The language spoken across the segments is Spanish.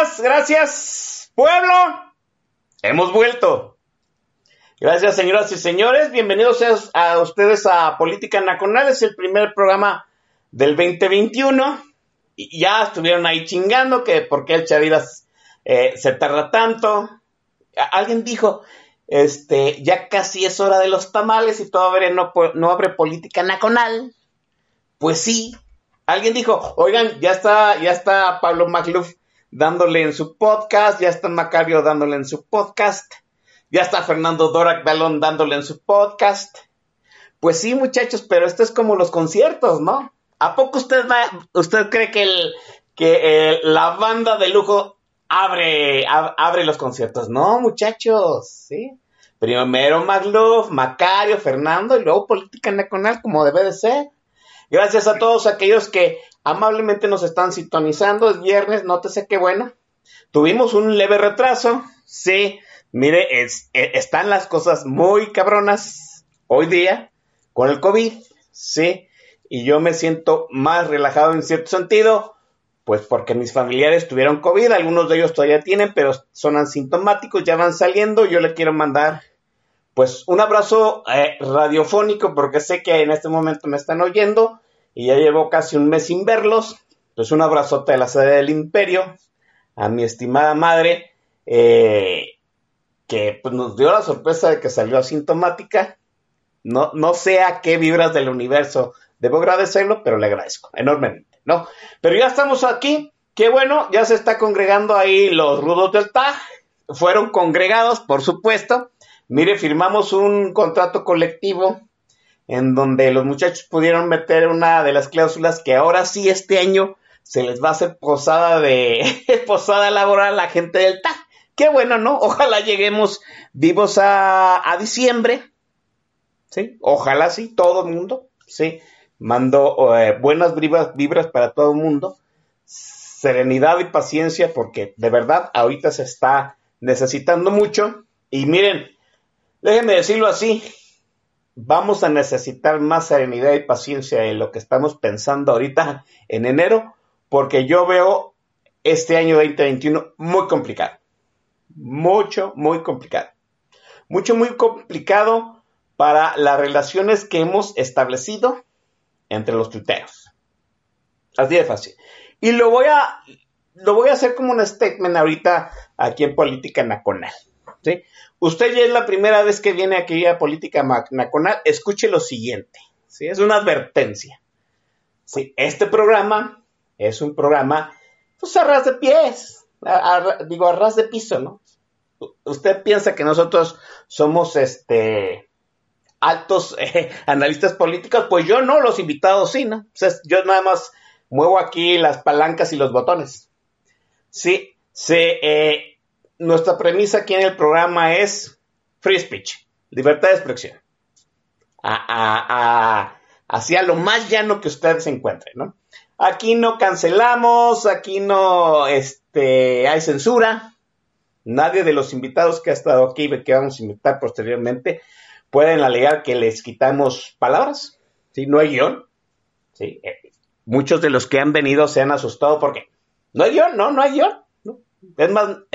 Gracias, gracias, pueblo. Hemos vuelto. Gracias, señoras y señores. Bienvenidos a ustedes a Política Nacional. Es el primer programa del 2021. Y ya estuvieron ahí chingando que por qué el Chaviras eh, se tarda tanto. Alguien dijo, este, ya casi es hora de los tamales y todavía no, no abre Política Nacional. Pues sí. Alguien dijo, oigan, ya está, ya está Pablo Magluf dándole en su podcast, ya está Macario dándole en su podcast, ya está Fernando Dorak Balón dándole en su podcast. Pues sí, muchachos, pero esto es como los conciertos, ¿no? ¿A poco usted usted cree que el que eh, la banda de lujo abre abre los conciertos? No, muchachos, sí. Primero Magluf, Macario, Fernando y luego Política Nacional como debe de ser. Gracias a todos aquellos que amablemente nos están sintonizando. Es viernes, nótese qué bueno. Tuvimos un leve retraso. Sí, mire, e, están las cosas muy cabronas hoy día con el COVID. Sí, y yo me siento más relajado en cierto sentido. Pues porque mis familiares tuvieron COVID, algunos de ellos todavía tienen, pero son asintomáticos, ya van saliendo. Yo le quiero mandar pues un abrazo eh, radiofónico porque sé que en este momento me están oyendo y ya llevo casi un mes sin verlos. Pues un abrazote de la sede del imperio a mi estimada madre eh, que pues, nos dio la sorpresa de que salió asintomática. No, no sé a qué vibras del universo debo agradecerlo, pero le agradezco enormemente, ¿no? Pero ya estamos aquí, qué bueno, ya se está congregando ahí los rudos del TAG, fueron congregados, por supuesto, Mire, firmamos un contrato colectivo en donde los muchachos pudieron meter una de las cláusulas que ahora sí este año se les va a hacer posada de posada laboral a la gente del TAG. Qué bueno, ¿no? Ojalá lleguemos vivos a, a diciembre. ¿Sí? Ojalá sí, todo el mundo. Sí. Mando eh, buenas vibras, vibras para todo el mundo. Serenidad y paciencia porque de verdad ahorita se está necesitando mucho. Y miren, Déjenme decirlo así, vamos a necesitar más serenidad y paciencia en lo que estamos pensando ahorita en enero, porque yo veo este año 2021 muy complicado. Mucho, muy complicado. Mucho, muy complicado para las relaciones que hemos establecido entre los tuiteros. Así de fácil. Y lo voy a, lo voy a hacer como un statement ahorita aquí en Política Nacional. ¿Sí? Usted ya es la primera vez que viene aquí a Política Nacional, escuche lo siguiente, ¿sí? Es una advertencia. ¿sí? Este programa es un programa, pues a ras de pies, digo a ras de piso, ¿no? Usted piensa que nosotros somos, este, altos eh, analistas políticos, pues yo no, los invitados sí, ¿no? yo nada más muevo aquí las palancas y los botones. Sí, se, eh, nuestra premisa aquí en el programa es free speech, libertad de expresión. hacia lo más llano que usted se encuentre, ¿no? Aquí no cancelamos, aquí no este, hay censura. Nadie de los invitados que ha estado aquí y que vamos a invitar posteriormente pueden alegar que les quitamos palabras. ¿sí? No hay guion. ¿sí? Eh, muchos de los que han venido se han asustado porque no hay guion, no, no hay guion. Es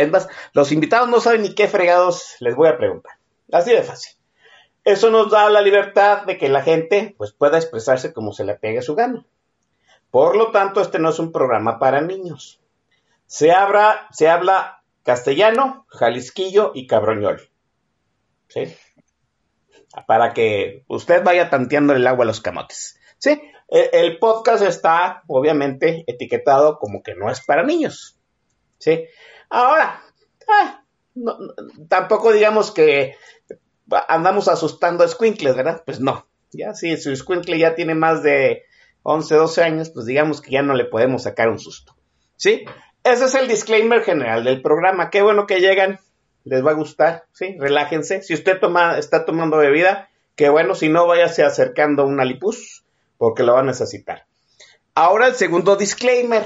más, los invitados no saben ni qué fregados les voy a preguntar. Así de fácil. Eso nos da la libertad de que la gente pues, pueda expresarse como se le pegue su gana. Por lo tanto, este no es un programa para niños. Se, habla, se habla castellano, jalisquillo y cabroñol. ¿Sí? Para que usted vaya tanteando el agua a los camotes. ¿Sí? E, el podcast está, obviamente, etiquetado como que no es para niños. ¿Sí? Ahora, ah, tampoco digamos que andamos asustando a Squinkles, ¿verdad? Pues no. Ya si su Squinkle ya tiene más de 11, 12 años, pues digamos que ya no le podemos sacar un susto. ¿Sí? Ese es el disclaimer general del programa. Qué bueno que llegan. Les va a gustar, ¿sí? Relájense. Si usted toma, está tomando bebida, qué bueno. Si no, váyase acercando una lipus, porque lo va a necesitar. Ahora el segundo disclaimer,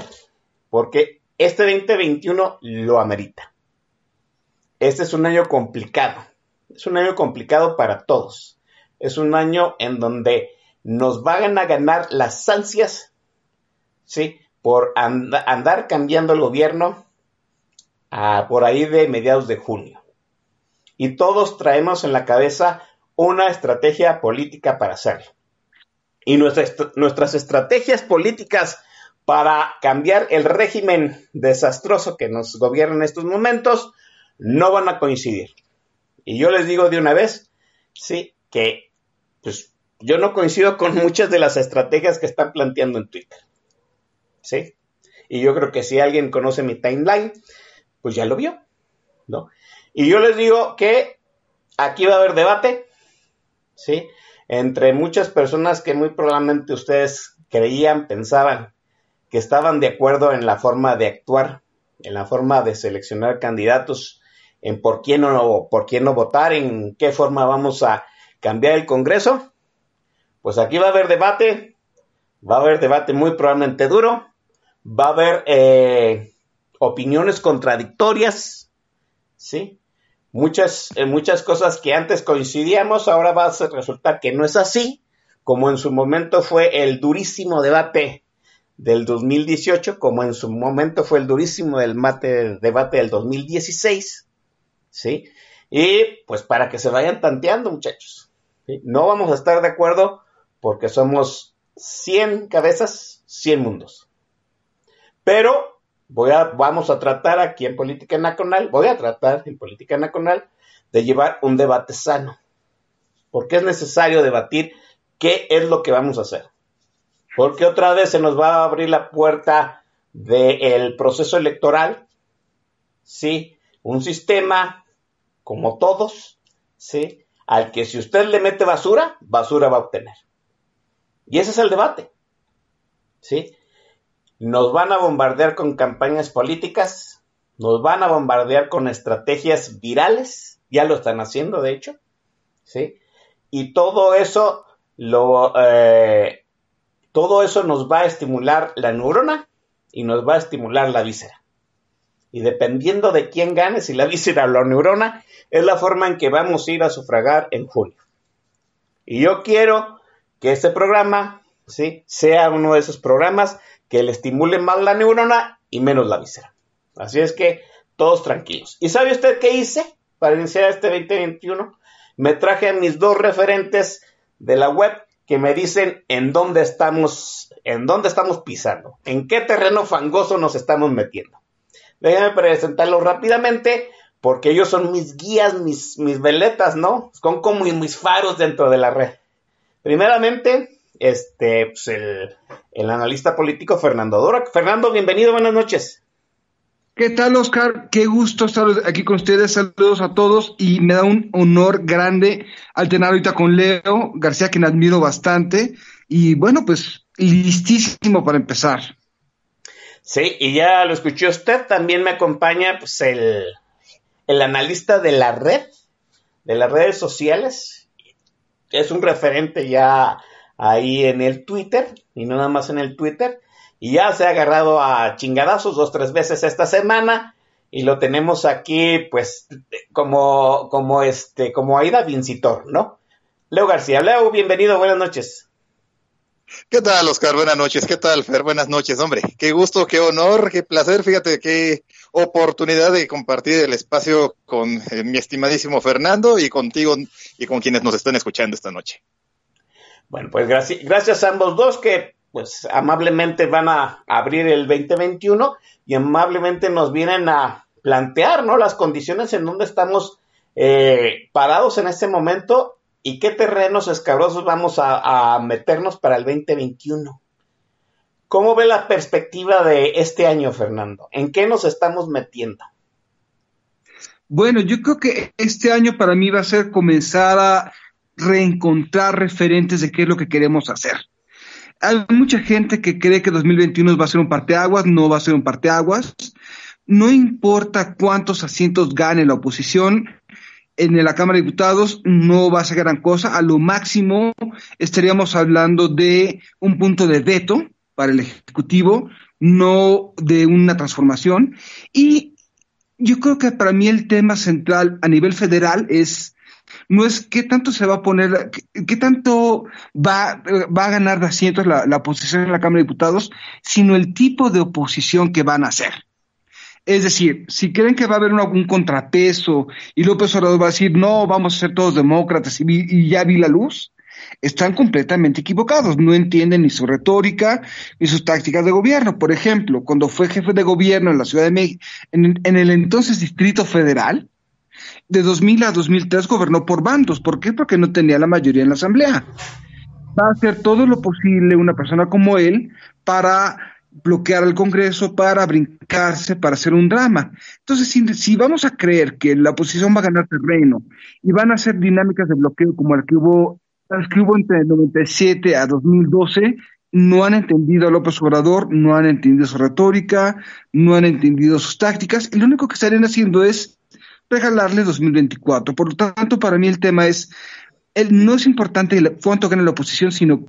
porque este 2021 lo amerita. Este es un año complicado. Es un año complicado para todos. Es un año en donde nos van a ganar las ansias, ¿sí? Por andar cambiando el gobierno a, por ahí de mediados de junio. Y todos traemos en la cabeza una estrategia política para hacerlo. Y nuestras estrategias políticas para cambiar el régimen desastroso que nos gobierna en estos momentos no van a coincidir. Y yo les digo de una vez, sí, que pues yo no coincido con muchas de las estrategias que están planteando en Twitter. ¿Sí? Y yo creo que si alguien conoce mi timeline, pues ya lo vio, ¿no? Y yo les digo que aquí va a haber debate, ¿sí? Entre muchas personas que muy probablemente ustedes creían, pensaban que estaban de acuerdo en la forma de actuar, en la forma de seleccionar candidatos, en por quién no, por quién no votar, en qué forma vamos a cambiar el Congreso, pues aquí va a haber debate, va a haber debate muy probablemente duro, va a haber eh, opiniones contradictorias, ¿sí? Muchas, eh, muchas cosas que antes coincidíamos, ahora va a resultar que no es así, como en su momento fue el durísimo debate del 2018, como en su momento fue el durísimo del mate, debate del 2016, ¿sí? Y pues para que se vayan tanteando, muchachos. No vamos a estar de acuerdo porque somos 100 cabezas, 100 mundos. Pero voy a, vamos a tratar aquí en Política Nacional, voy a tratar en Política Nacional de llevar un debate sano. Porque es necesario debatir qué es lo que vamos a hacer. Porque otra vez se nos va a abrir la puerta del proceso electoral. Sí, un sistema como todos, sí, al que si usted le mete basura, basura va a obtener. Y ese es el debate. ¿Sí? Nos van a bombardear con campañas políticas, nos van a bombardear con estrategias virales, ya lo están haciendo de hecho, ¿sí? Y todo eso lo, eh, todo eso nos va a estimular la neurona y nos va a estimular la víscera. Y dependiendo de quién gane, si la víscera o la neurona, es la forma en que vamos a ir a sufragar en junio. Y yo quiero que este programa ¿sí? sea uno de esos programas que le estimule más la neurona y menos la víscera. Así es que todos tranquilos. ¿Y sabe usted qué hice para iniciar este 2021? Me traje a mis dos referentes de la web que me dicen en dónde estamos, en dónde estamos pisando, en qué terreno fangoso nos estamos metiendo. Déjenme presentarlos rápidamente porque ellos son mis guías, mis, mis veletas, ¿no? Son como mis faros dentro de la red. Primeramente, este, pues el, analista político Fernando Dora. Fernando, bienvenido, buenas noches. ¿Qué tal, Oscar? Qué gusto estar aquí con ustedes. Saludos a todos y me da un honor grande alternar ahorita con Leo García, quien admiro bastante. Y bueno, pues listísimo para empezar. Sí, y ya lo escuchó usted. También me acompaña pues el, el analista de la red, de las redes sociales, es un referente ya ahí en el Twitter, y no nada más en el Twitter, y ya se ha agarrado a chingadazos dos, tres veces esta semana, y lo tenemos aquí, pues, como, como este, como Aida Vincitor, ¿no? Leo García. Leo, bienvenido, buenas noches. ¿Qué tal, Oscar? Buenas noches. ¿Qué tal, Fer? Buenas noches, hombre. Qué gusto, qué honor, qué placer. Fíjate, qué oportunidad de compartir el espacio con eh, mi estimadísimo Fernando y contigo y con quienes nos están escuchando esta noche. Bueno, pues gracias, gracias a ambos dos que pues amablemente van a abrir el 2021 y amablemente nos vienen a plantear, ¿no? Las condiciones en donde estamos eh, parados en este momento y qué terrenos escabrosos vamos a, a meternos para el 2021. ¿Cómo ve la perspectiva de este año, Fernando? ¿En qué nos estamos metiendo? Bueno, yo creo que este año para mí va a ser comenzar a reencontrar referentes de qué es lo que queremos hacer. Hay mucha gente que cree que 2021 va a ser un parteaguas, no va a ser un parteaguas. No importa cuántos asientos gane la oposición, en la Cámara de Diputados no va a ser gran cosa. A lo máximo estaríamos hablando de un punto de veto para el Ejecutivo, no de una transformación. Y yo creo que para mí el tema central a nivel federal es no es qué tanto se va a poner, qué, tanto va, va, a ganar de asientos la, oposición en la Cámara de Diputados, sino el tipo de oposición que van a hacer. Es decir, si creen que va a haber un, contrapeso y López Obrador va a decir, no, vamos a ser todos demócratas y, y ya vi la luz, están completamente equivocados, no entienden ni su retórica ni sus tácticas de gobierno. Por ejemplo, cuando fue jefe de gobierno en la Ciudad de México, en el entonces Distrito Federal, de 2000 a 2003 gobernó por bandos. ¿Por qué? Porque no tenía la mayoría en la Asamblea. Va a hacer todo lo posible una persona como él para bloquear al Congreso, para brincarse, para hacer un drama. Entonces, si, vamos a creer que la oposición va a ganar terreno y van a hacer dinámicas de bloqueo como el que hubo que hubo entre el 97 a 2012, no han entendido a López Obrador, no han entendido su retórica, no han entendido sus tácticas, y lo único que estarían haciendo es regalarle 2024. Por lo tanto, para mí el tema es, el, no es importante cuánto gane la oposición, sino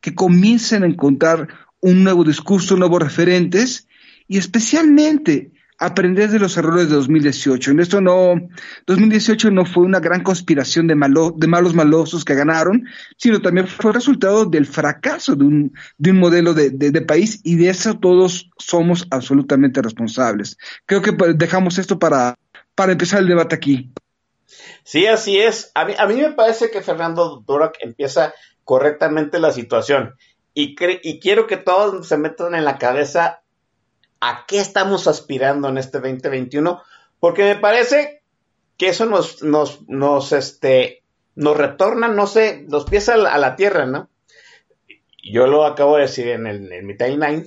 que comiencen a encontrar un nuevo discurso, nuevos referentes, y especialmente aprender de los errores de 2018. En esto no, 2018 no fue una gran conspiración de, malo, de malos malosos que ganaron, sino también fue resultado del fracaso de un, de un modelo de, de, país y de eso todos somos absolutamente responsables. Creo que dejamos esto para, para empezar el debate aquí. Sí, así es. A mí, a mí me parece que Fernando Duroc empieza correctamente la situación y, y quiero que todos se metan en la cabeza a qué estamos aspirando en este 2021, porque me parece que eso nos, nos, nos, este, nos retorna, no sé, los pies a la, tierra, ¿no? Yo lo acabo de decir en, el, en mi timeline,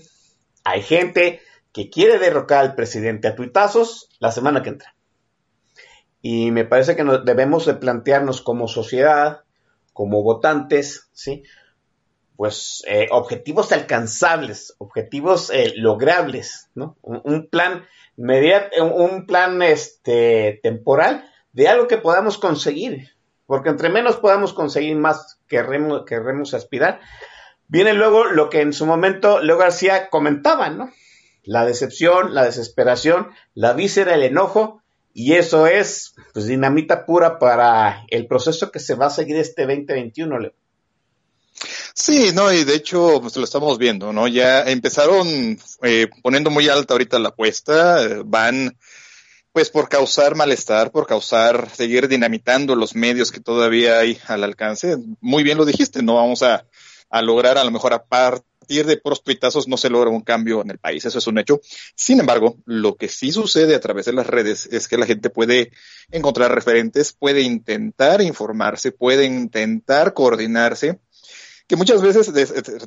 hay gente que quiere derrocar al presidente a tuitazos la semana que entra. Y me parece que debemos de plantearnos como sociedad, como votantes, ¿sí? pues eh, objetivos alcanzables, objetivos eh, logrables, ¿no? Un, plan un plan este temporal de algo que podamos conseguir, porque entre menos podamos conseguir más querremos, querremos aspirar. Viene luego lo que en su momento Leo García comentaba, ¿no? La decepción, la desesperación, la víscera, el enojo, y eso es pues dinamita pura para el proceso que se va a seguir este 2021, Leo. Sí, no, y de hecho, pues lo estamos viendo, ¿no? Ya empezaron eh, poniendo muy alta ahorita la apuesta, eh, van pues por causar malestar, por causar, seguir dinamitando los medios que todavía hay al alcance. Muy bien lo dijiste, no vamos a, a lograr a lo mejor a partir de puros no se logra un cambio en el país, eso es un hecho. Sin embargo, lo que sí sucede a través de las redes es que la gente puede encontrar referentes, puede intentar informarse, puede intentar coordinarse que muchas veces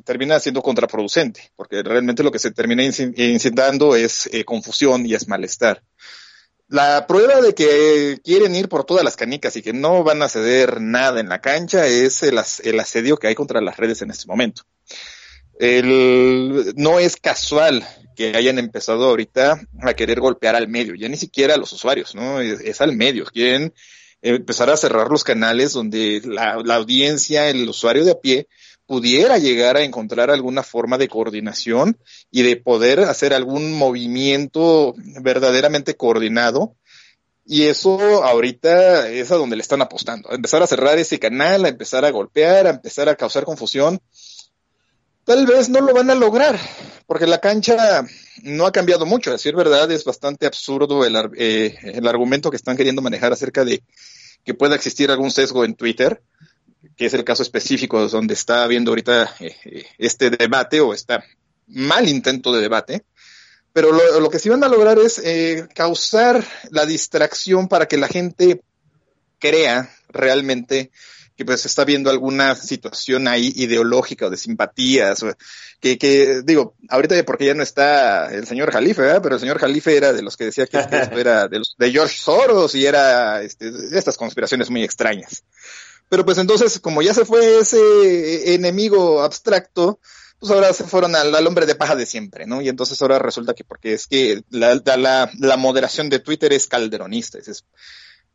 termina siendo contraproducente, porque realmente lo que se termina incitando es eh, confusión y es malestar. La prueba de que quieren ir por todas las canicas y que no van a ceder nada en la cancha es el, asedio que hay contra las redes en este momento. No es casual que hayan empezado ahorita a querer golpear al medio, ya ni siquiera a los usuarios, ¿no? Es, al medio. Quieren empezar a cerrar los canales donde la, audiencia, el usuario de a pie, pudiera llegar a encontrar alguna forma de coordinación y de poder hacer algún movimiento verdaderamente coordinado. Y eso ahorita es a donde le están apostando, a empezar a cerrar ese canal, a empezar a golpear, a empezar a causar confusión. Tal vez no lo van a lograr, porque la cancha no ha cambiado mucho. A decir verdad, es bastante absurdo el, eh, el argumento que están queriendo manejar acerca de que pueda existir algún sesgo en Twitter que es el caso específico donde está habiendo ahorita eh, este debate o este mal intento de debate, pero lo, que sí van a lograr es eh, causar la distracción para que la gente crea realmente que pues está viendo alguna situación ahí ideológica o de simpatías, que, que digo, ahorita porque ya no está el señor Jalife, ¿verdad? pero el señor Jalife era de los que decía que esto era de, los, de George Soros y era este, estas conspiraciones muy extrañas. Pero pues entonces, como ya se fue ese enemigo abstracto, pues ahora se fueron al, hombre de paja de siempre, ¿no? Y entonces ahora resulta que porque es que la, la, la moderación de Twitter es calderonista, es,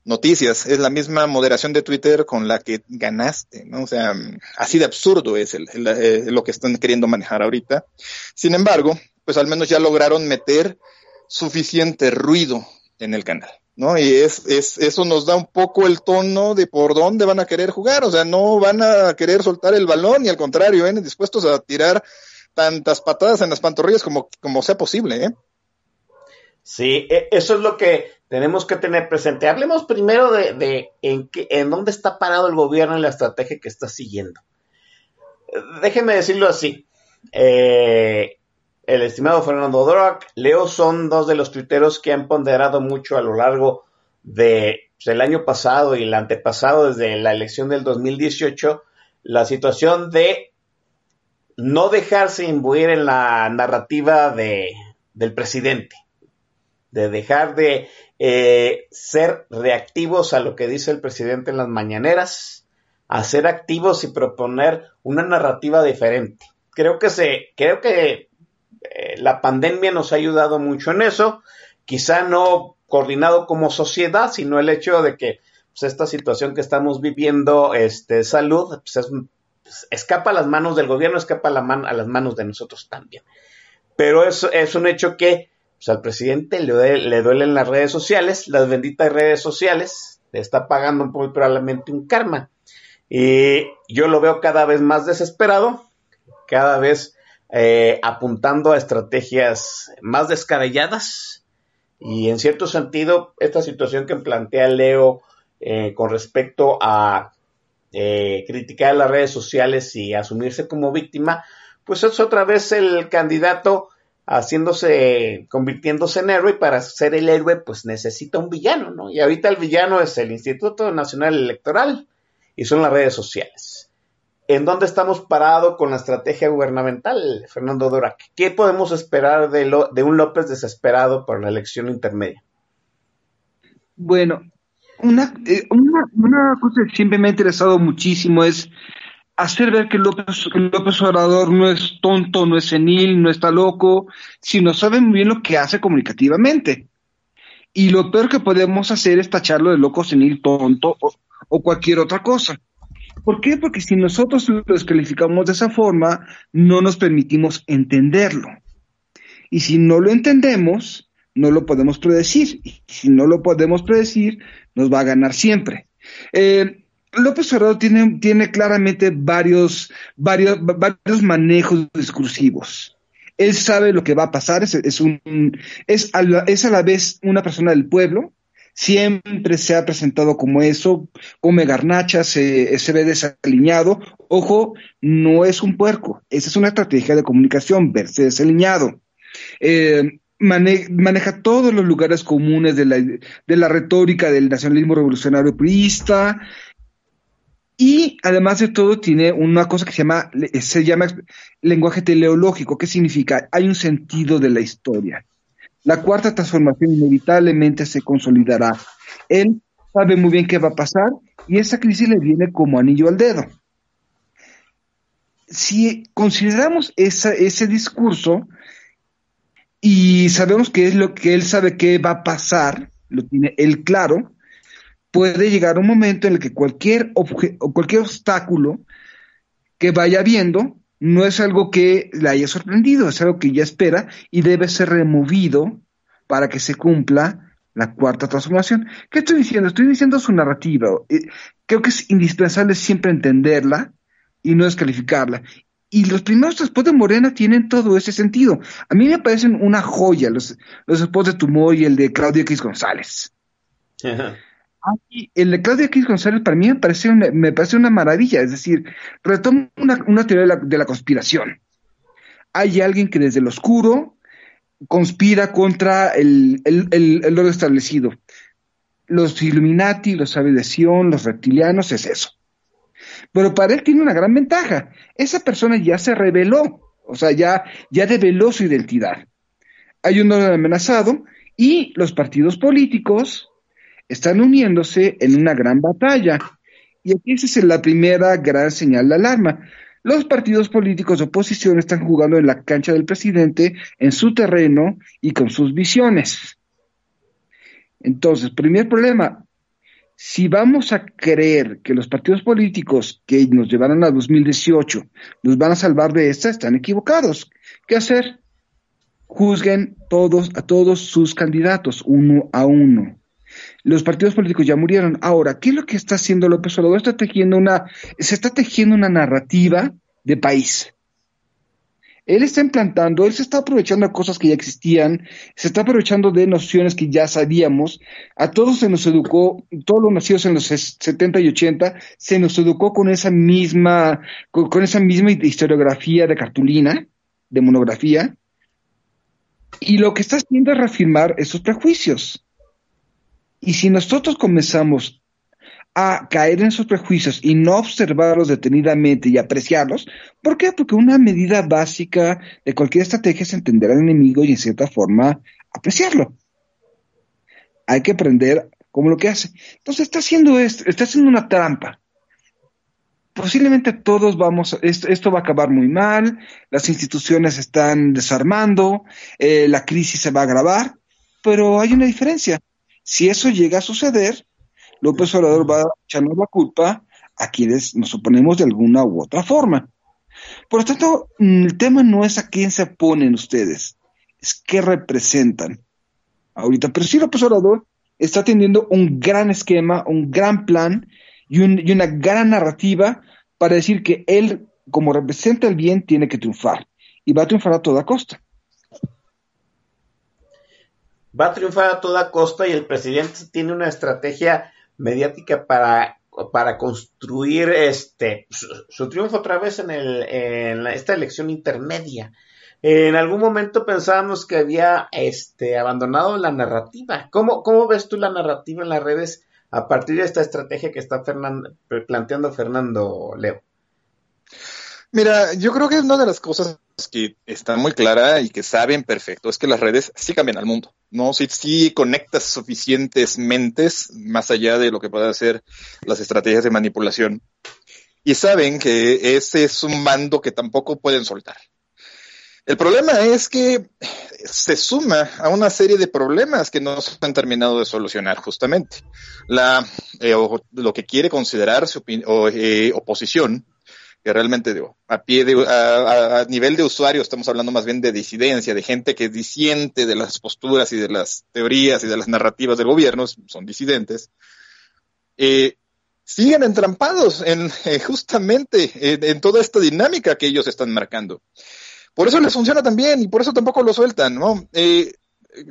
noticias, es la misma moderación de Twitter con la que ganaste, ¿no? O sea, así de absurdo es eh, lo que están queriendo manejar ahorita. Sin embargo, pues al menos ya lograron meter suficiente ruido en el canal. ¿no? Y es, es, eso nos da un poco el tono de por dónde van a querer jugar, o sea, no van a querer soltar el balón y al contrario, ¿eh? dispuestos a tirar tantas patadas en las pantorrillas como, como sea posible, ¿eh? Sí, e, eso es lo que tenemos que tener presente. Hablemos primero de, en, dónde está parado el gobierno en la estrategia que está siguiendo. Déjeme decirlo así. Eh, el estimado Fernando Dorak, Leo son dos de los tuiteros que han ponderado mucho a lo largo de, pues, del año pasado y el antepasado, desde la elección del 2018, la situación de no dejarse imbuir en la narrativa de, del presidente, de dejar de eh, ser reactivos a lo que dice el presidente en las mañaneras, a ser activos y proponer una narrativa diferente. Creo que se, creo que eh, la pandemia nos ha ayudado mucho en eso, quizá no coordinado como sociedad, sino el hecho de que pues, esta situación que estamos viviendo, este, salud, pues, pues, escapa a las manos del gobierno, escapa a, la a las manos de nosotros también. Pero es, es un hecho que al presidente le, le duelen las redes sociales, las benditas redes sociales, le está pagando muy probablemente un karma. Y yo lo veo cada vez más desesperado, cada vez eh, apuntando a estrategias más descabelladas y en cierto sentido esta situación que plantea Leo eh, con respecto a eh, criticar las redes sociales y asumirse como víctima, pues es otra vez el candidato haciéndose, convirtiéndose en héroe y para ser el héroe pues necesita un villano, ¿no? Y ahorita el villano es el Instituto Nacional Electoral y son las redes sociales. ¿En dónde estamos parados con la estrategia gubernamental, Fernando Dora? ¿Qué podemos esperar de, lo, de un López desesperado por la elección intermedia? Bueno, una, eh, una, una, cosa que siempre me ha interesado muchísimo es hacer ver que López, López Obrador no es tonto, no es senil, no está loco, sino sabe muy bien lo que hace comunicativamente. Y lo peor que podemos hacer es tacharlo de loco, senil, tonto o cualquier otra cosa. ¿Por qué? Porque si nosotros lo descalificamos de esa forma, no nos permitimos entenderlo. Y si no lo entendemos, no lo podemos predecir. Y si no lo podemos predecir, nos va a ganar siempre. Eh, López Obrador tiene, tiene claramente varios, varios, varios manejos discursivos. Él sabe lo que va a pasar, es, es, un, es, es a la vez una persona del pueblo, siempre se ha presentado como eso, come garnacha, se, se ve desaliñado. Ojo, no es un puerco, esa es una estrategia de comunicación, verse desaliñado. Eh, maneja todos los lugares comunes de la, de la retórica del nacionalismo revolucionario priista, y además de todo tiene una cosa que se llama, se llama lenguaje teleológico, que significa hay un sentido de la historia. La cuarta transformación inevitablemente se consolidará. Él sabe muy bien qué va a pasar y esa crisis le viene como anillo al dedo. Si consideramos ese discurso y sabemos que es lo que él sabe que va a pasar, lo tiene él claro, puede llegar un momento en el que cualquier, o cualquier obstáculo que vaya viendo no es algo que le haya sorprendido, es algo que ya espera y debe ser removido para que se cumpla la cuarta transformación. ¿Qué estoy diciendo? Estoy diciendo su narrativa. Eh, creo que es indispensable siempre entenderla y no descalificarla. Y los primeros después de Morena tienen todo ese sentido. A mí me parecen una joya los, los de Tumor y el de Claudio X González. Aquí, el de Claudia X González para mí me parece una, me parece una maravilla, es decir, retoma una, teoría de la, de la conspiración. Hay alguien que desde el oscuro conspira contra el, el, el, el orden establecido. Los Illuminati, los sabe de Sion, los reptilianos, es eso. Pero para él tiene una gran ventaja. Esa persona ya se reveló, o sea, ya, ya develó su identidad. Hay un orden amenazado y los partidos políticos están uniéndose en una gran batalla. Y aquí es la primera gran señal de alarma. Los partidos políticos de oposición están jugando en la cancha del presidente, en su terreno y con sus visiones. Entonces, primer problema, si vamos a creer que los partidos políticos que nos llevaron a 2018 nos van a salvar de esta, están equivocados. ¿Qué hacer? Juzguen todos a todos sus candidatos, uno a uno. Los partidos políticos ya murieron. Ahora, ¿qué es lo que está haciendo López Obrador? Está tejiendo una, se está tejiendo una narrativa de país. Él está implantando, él se está aprovechando de cosas que ya existían, se está aprovechando de nociones que ya sabíamos. A todos se nos educó, todos los nacidos en los 70 y 80, se nos educó con esa misma, con, con esa misma historiografía de cartulina, de monografía. Y lo que está haciendo es reafirmar esos prejuicios. Y si nosotros comenzamos a caer en esos prejuicios y no observarlos detenidamente y apreciarlos, ¿por qué? Porque una medida básica de cualquier estrategia es entender al enemigo y en cierta forma apreciarlo. Hay que aprender cómo lo que hace. Entonces está haciendo esto, está haciendo una trampa. Posiblemente todos vamos, esto, esto va a acabar muy mal, las instituciones están desarmando, eh, la crisis se va a agravar, pero hay una diferencia si eso llega a suceder, López Obrador va a echarnos la culpa a quienes nos oponemos de alguna u otra forma. Por lo tanto, el tema no es a quién se oponen ustedes, es qué representan ahorita. Pero sí López Obrador está teniendo un gran esquema, un gran plan y, y una gran narrativa para decir que él, como representa el bien, tiene que triunfar. Y va a triunfar a toda costa va a triunfar a toda costa y el presidente tiene una estrategia mediática para, para construir este su, triunfo otra vez en, esta elección intermedia. En algún momento pensábamos que había este, abandonado la narrativa. ¿Cómo, ¿Cómo ves tú la narrativa en las redes a partir de esta estrategia que está planteando Fernando Leo? Mira, yo creo que una de las cosas que está muy clara y que saben perfecto es que las redes sí cambian al mundo, ¿no? Si, conectas suficientes mentes más allá de lo que puedan ser las estrategias de manipulación. Y saben que ese es un mando que tampoco pueden soltar. El problema es que se suma a una serie de problemas que no se han terminado de solucionar justamente. La, eh, lo que quiere considerar su o, eh, oposición que realmente digo, a pie de, a, a, nivel de usuario estamos hablando más bien de disidencia, de gente que disiente de las posturas y de las teorías y de las narrativas del gobierno, son disidentes, eh, siguen entrampados en eh, justamente en, en, toda esta dinámica que ellos están marcando. Por eso les funciona también y por eso tampoco lo sueltan, ¿no? Eh,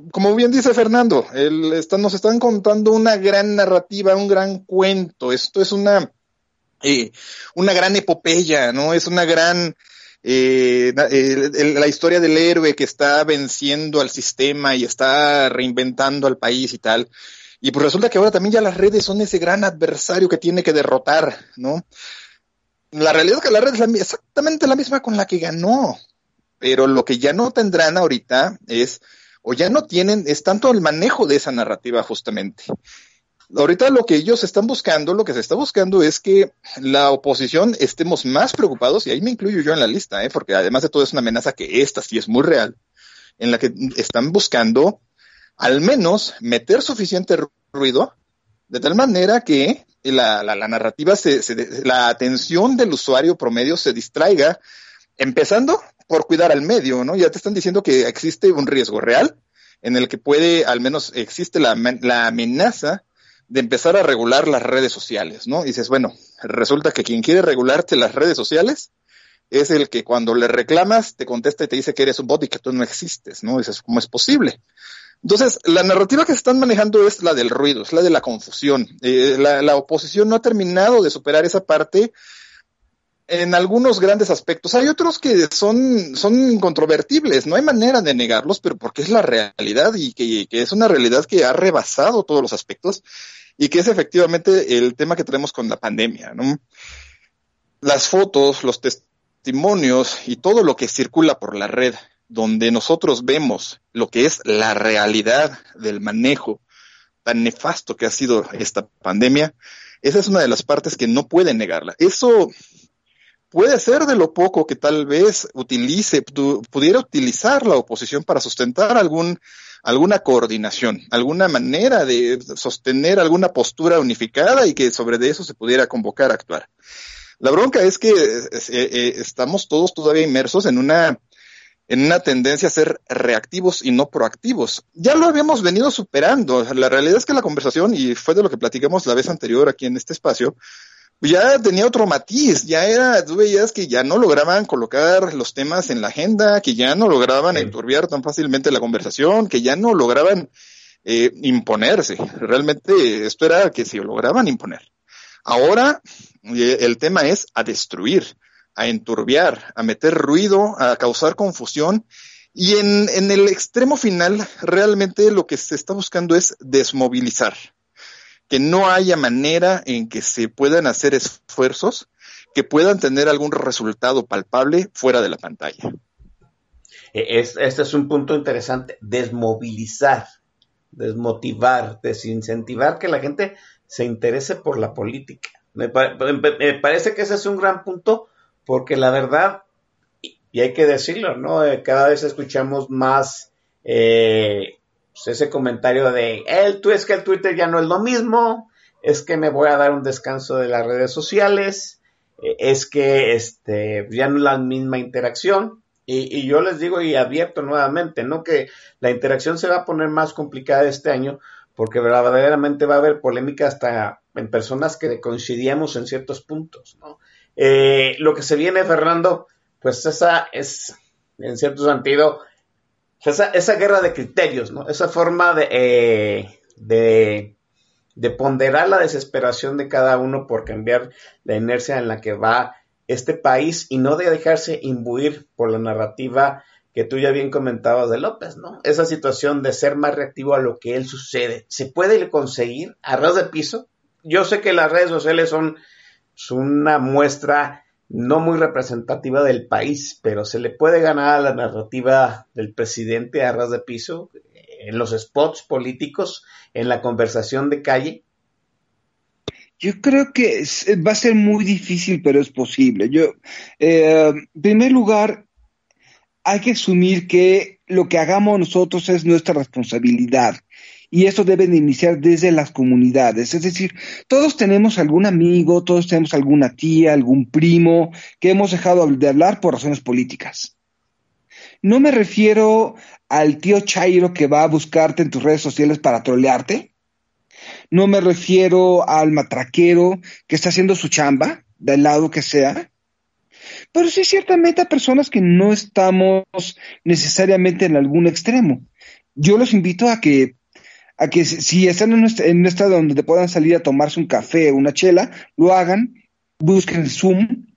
como bien dice Fernando, el, está, nos están contando una gran narrativa, un gran cuento. Esto es una eh, una gran epopeya, ¿no? Es una gran, eh, el, la historia del héroe que está venciendo al sistema y está reinventando al país y tal. Y pues resulta que ahora también ya las redes son ese gran adversario que tiene que derrotar, ¿no? La realidad es que la red es exactamente la misma con la que ganó, pero lo que ya no tendrán ahorita es, o ya no tienen, es tanto el manejo de esa narrativa justamente. Ahorita lo que ellos están buscando, lo que se está buscando es que la oposición estemos más preocupados, y ahí me incluyo yo en la lista, ¿eh? porque además de todo es una amenaza que esta sí es muy real, en la que están buscando al menos meter suficiente ruido de tal manera que la, la, la narrativa, se, se, la atención del usuario promedio se distraiga, empezando por cuidar al medio, ¿no? Ya te están diciendo que existe un riesgo real en el que puede, al menos existe la, la amenaza de empezar a regular las redes sociales, ¿no? Dices, bueno, resulta que quien quiere regularte las redes sociales es el que cuando le reclamas te contesta y te dice que eres un bot y que tú no existes, ¿no? Dices, ¿cómo es posible? Entonces, la narrativa que se están manejando es la del ruido, es la de la confusión. Eh, la, oposición no ha terminado de superar esa parte en algunos grandes aspectos. Hay otros que son, son incontrovertibles, no hay manera de negarlos, pero porque es la realidad y que, que, es una realidad que ha rebasado todos los aspectos y que es efectivamente el tema que tenemos con la pandemia, ¿no? Las fotos, los testimonios y todo lo que circula por la red, donde nosotros vemos lo que es la realidad del manejo tan nefasto que ha sido esta pandemia, esa es una de las partes que no pueden negarla. Eso puede ser de lo poco que tal vez utilice, pudiera utilizar la oposición para sustentar algún, alguna coordinación, alguna manera de sostener alguna postura unificada y que sobre de eso se pudiera convocar a actuar. La bronca es que eh, eh, estamos todos todavía inmersos en una en una tendencia a ser reactivos y no proactivos. Ya lo habíamos venido superando. La realidad es que la conversación, y fue de lo que platicamos la vez anterior aquí en este espacio, ya tenía otro matiz, ya era, tú veías que ya no lograban colocar los temas en la agenda, que ya no lograban enturbiar tan fácilmente la conversación, que ya no lograban eh, imponerse. Realmente esto era que se lograban imponer. Ahora eh, el tema es a destruir, a enturbiar, a meter ruido, a causar confusión. Y en, en el extremo final, realmente lo que se está buscando es desmovilizar que no haya manera en que se puedan hacer esfuerzos que puedan tener algún resultado palpable fuera de la pantalla. E, es, este es un punto interesante, desmovilizar, desmotivar, desincentivar que la gente se interese por la política. Me, parece que ese es un gran punto porque la verdad, y hay que decirlo, ¿no? Eh, cada vez escuchamos más eh, pues, ese comentario de, el, tú es que el Twitter ya no es lo mismo, es que me voy a dar un descanso de las redes sociales, eh, es que este, ya no es la misma interacción. Y, yo les digo y advierto nuevamente, ¿no? Que la interacción se va a poner más complicada este año porque verdaderamente va a haber polémica hasta en personas que coincidíamos en ciertos puntos, ¿no? Eh, lo que se viene, Fernando, pues esa es, en cierto sentido, esa, guerra de criterios, ¿no? Esa forma de, eh, de, de ponderar la desesperación de cada uno por cambiar la inercia en la que va este país y no de dejarse imbuir por la narrativa que tú ya bien comentabas de López, ¿no? Esa situación de ser más reactivo a lo que él sucede. ¿Se puede conseguir a ras de piso? Yo sé que las redes sociales son una muestra no muy representativa del país, pero se le puede ganar a la narrativa del presidente a ras de piso en los spots políticos, en la conversación de calle. Yo creo que va a ser muy difícil, pero es posible. Yo, eh, en primer lugar, hay que asumir que lo que hagamos nosotros es nuestra responsabilidad y eso debe de iniciar desde las comunidades. Es decir, todos tenemos algún amigo, todos tenemos alguna tía, algún primo que hemos dejado de hablar por razones políticas. No me refiero al tío Chairo que va a buscarte en tus redes sociales para trolearte. No me refiero al matraquero que está haciendo su chamba, del lado que sea. Pero sí ciertamente a personas que no estamos necesariamente en algún extremo. Yo los invito a que a que si están en un, estado donde te puedan salir a tomarse un café o una chela, lo hagan, busquen Zoom,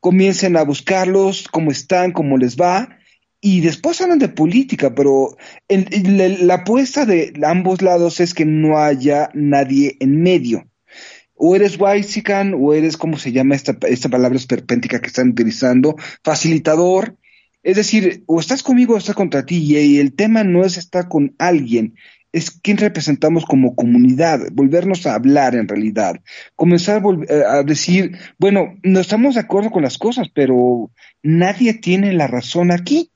comiencen a buscarlos, cómo están, cómo les va, y después hablan de política, pero la apuesta de ambos lados es que no haya nadie en medio. O eres Waisican, o eres, ¿cómo se llama esta, esta palabra esperpéntica que están utilizando? Facilitador. Es decir, o estás conmigo o estás contra ti, y el tema no es estar con alguien, es quién representamos como comunidad, volvernos a hablar en realidad, comenzar a, eh, a, decir, bueno, no estamos de acuerdo con las cosas, pero nadie tiene la razón aquí.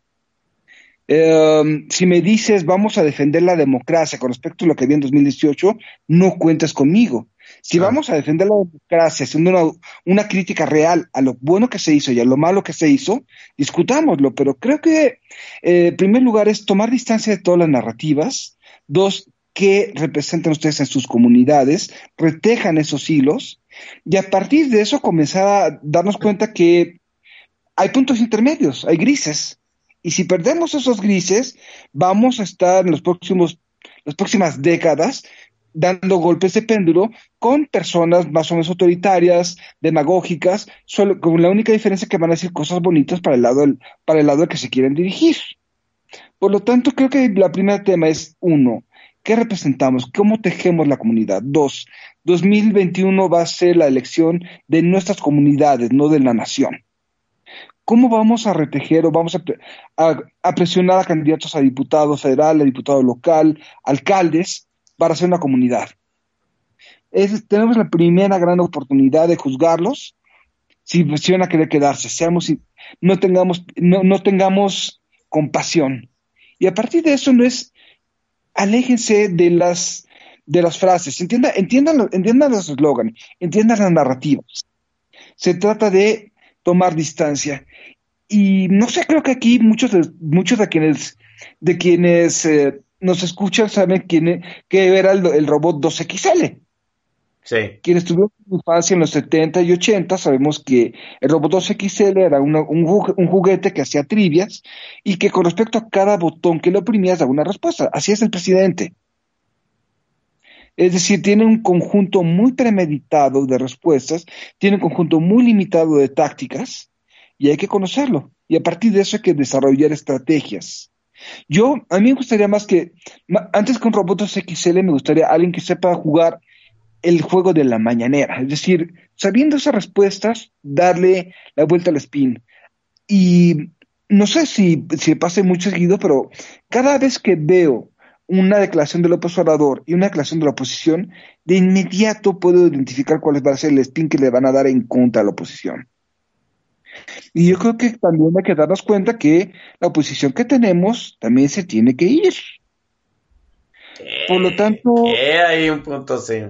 Eh, si me dices vamos a defender la democracia con respecto a lo que vi en 2018, no cuentas conmigo. Si vamos a defender la democracia haciendo una, una, crítica real a lo bueno que se hizo y a lo malo que se hizo, discutámoslo, pero creo que eh, en primer lugar es tomar distancia de todas las narrativas, Dos, qué representan ustedes en sus comunidades, retejan esos hilos y a partir de eso comenzar a darnos cuenta que hay puntos intermedios, hay grises. Y si perdemos esos grises, vamos a estar en los próximos las próximas décadas dando golpes de péndulo con personas más o menos autoritarias, demagógicas, solo, con la única diferencia que van a decir cosas bonitas para el lado del, para el lado al que se quieren dirigir. Por lo tanto, creo que la primera tema es uno, ¿qué representamos? ¿Cómo tejemos la comunidad? Dos, 2021 va a ser la elección de nuestras comunidades, no de la nación. ¿Cómo vamos a retejer o vamos a, presionar a candidatos a diputados federal, a diputado local, alcaldes, para ser una comunidad. tenemos la primera gran oportunidad de juzgarlos si, van a querer quedarse, seamos, no tengamos, no, no tengamos compasión. Y a partir de eso no es, aléjense de las, de las frases, entiendan, entiendan, entiendan los eslogans, entiendan las narrativas. Se trata de tomar distancia. Y no sé, creo que aquí muchos de, muchos de quienes, de quienes eh, nos escuchan saben quién que era el, robot 2XL. Sí. Quienes tuvieron infancia en los 70 y 80 sabemos que el robot 2XL era un, juguete que hacía trivias y que con respecto a cada botón que le oprimías daba una respuesta. Así es el presidente. Es decir, tiene un conjunto muy premeditado de respuestas, tiene un conjunto muy limitado de tácticas y hay que conocerlo. Y a partir de eso hay que desarrollar estrategias. Yo, a mí me gustaría más que, antes que un robot XL, me gustaría alguien que sepa jugar el juego de la mañanera. Es decir, sabiendo esas respuestas, darle la vuelta al spin. Y no sé si, si pase mucho seguido, pero cada vez que veo una declaración del López Obrador y una declaración de la oposición, de inmediato puedo identificar cuál va a ser el spin que le van a dar en contra a la oposición. Y yo creo que también hay que darnos cuenta que la oposición que tenemos también se tiene que ir. Por lo tanto... hay un punto, sí.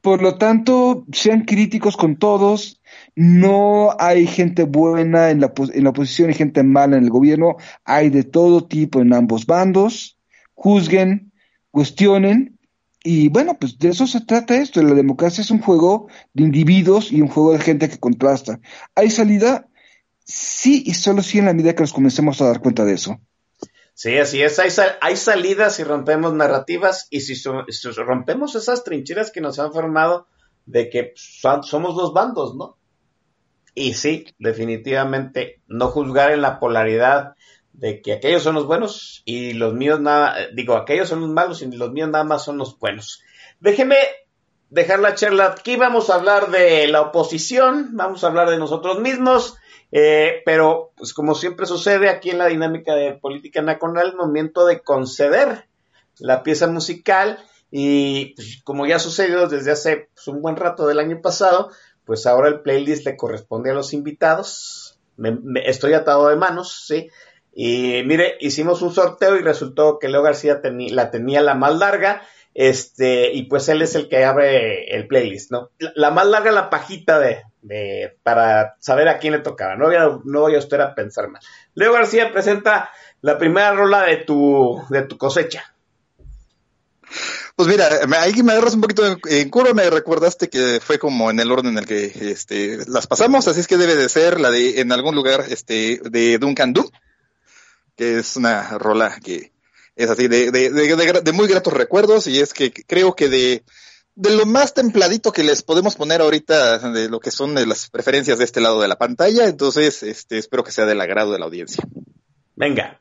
Por lo tanto, sean críticos con todos. No hay gente buena en la, en la oposición y gente mala en el gobierno. Hay de todo tipo en ambos bandos. Juzguen, cuestionen y bueno, pues de eso se trata esto. La democracia es un juego de individuos y un juego de gente que contrasta. ¿Hay salida? Sí, y solo sí en la medida que nos comencemos a dar cuenta de eso. Sí, así es. Hay, hay salidas si rompemos narrativas y si, rompemos esas trincheras que nos han formado de que somos dos bandos, ¿no? Y sí, definitivamente, no juzgar en la polaridad de que aquellos son los buenos y los míos nada, digo, aquellos son los malos y los míos nada más son los buenos. Déjeme dejar la charla aquí, vamos a hablar de la oposición, vamos a hablar de nosotros mismos, eh, pero pues como siempre sucede aquí en la dinámica de política nacional, el momento de conceder la pieza musical y pues, como ya sucedió desde hace pues, un buen rato del año pasado, pues ahora el playlist le corresponde a los invitados. estoy atado de manos, ¿sí? Y mire, hicimos un sorteo y resultó que Leo García la tenía la más larga, este, y pues él es el que abre el playlist, ¿no? La, más larga la pajita de, para saber a quién le tocaba, no no voy a usted a pensar más. Leo García presenta la primera rola de tu, de tu cosecha. Pues mira, ahí me agarras un poquito en curva, me recordaste que fue como en el orden en el que este, las pasamos, así es que debe de ser la de en algún lugar este, de Duncan Du que es una rola que es así de, de, de, muy gratos recuerdos y es que creo que de, de lo más templadito que les podemos poner ahorita de lo que son las preferencias de este lado de la pantalla, entonces este, espero que sea del agrado de la audiencia. Venga.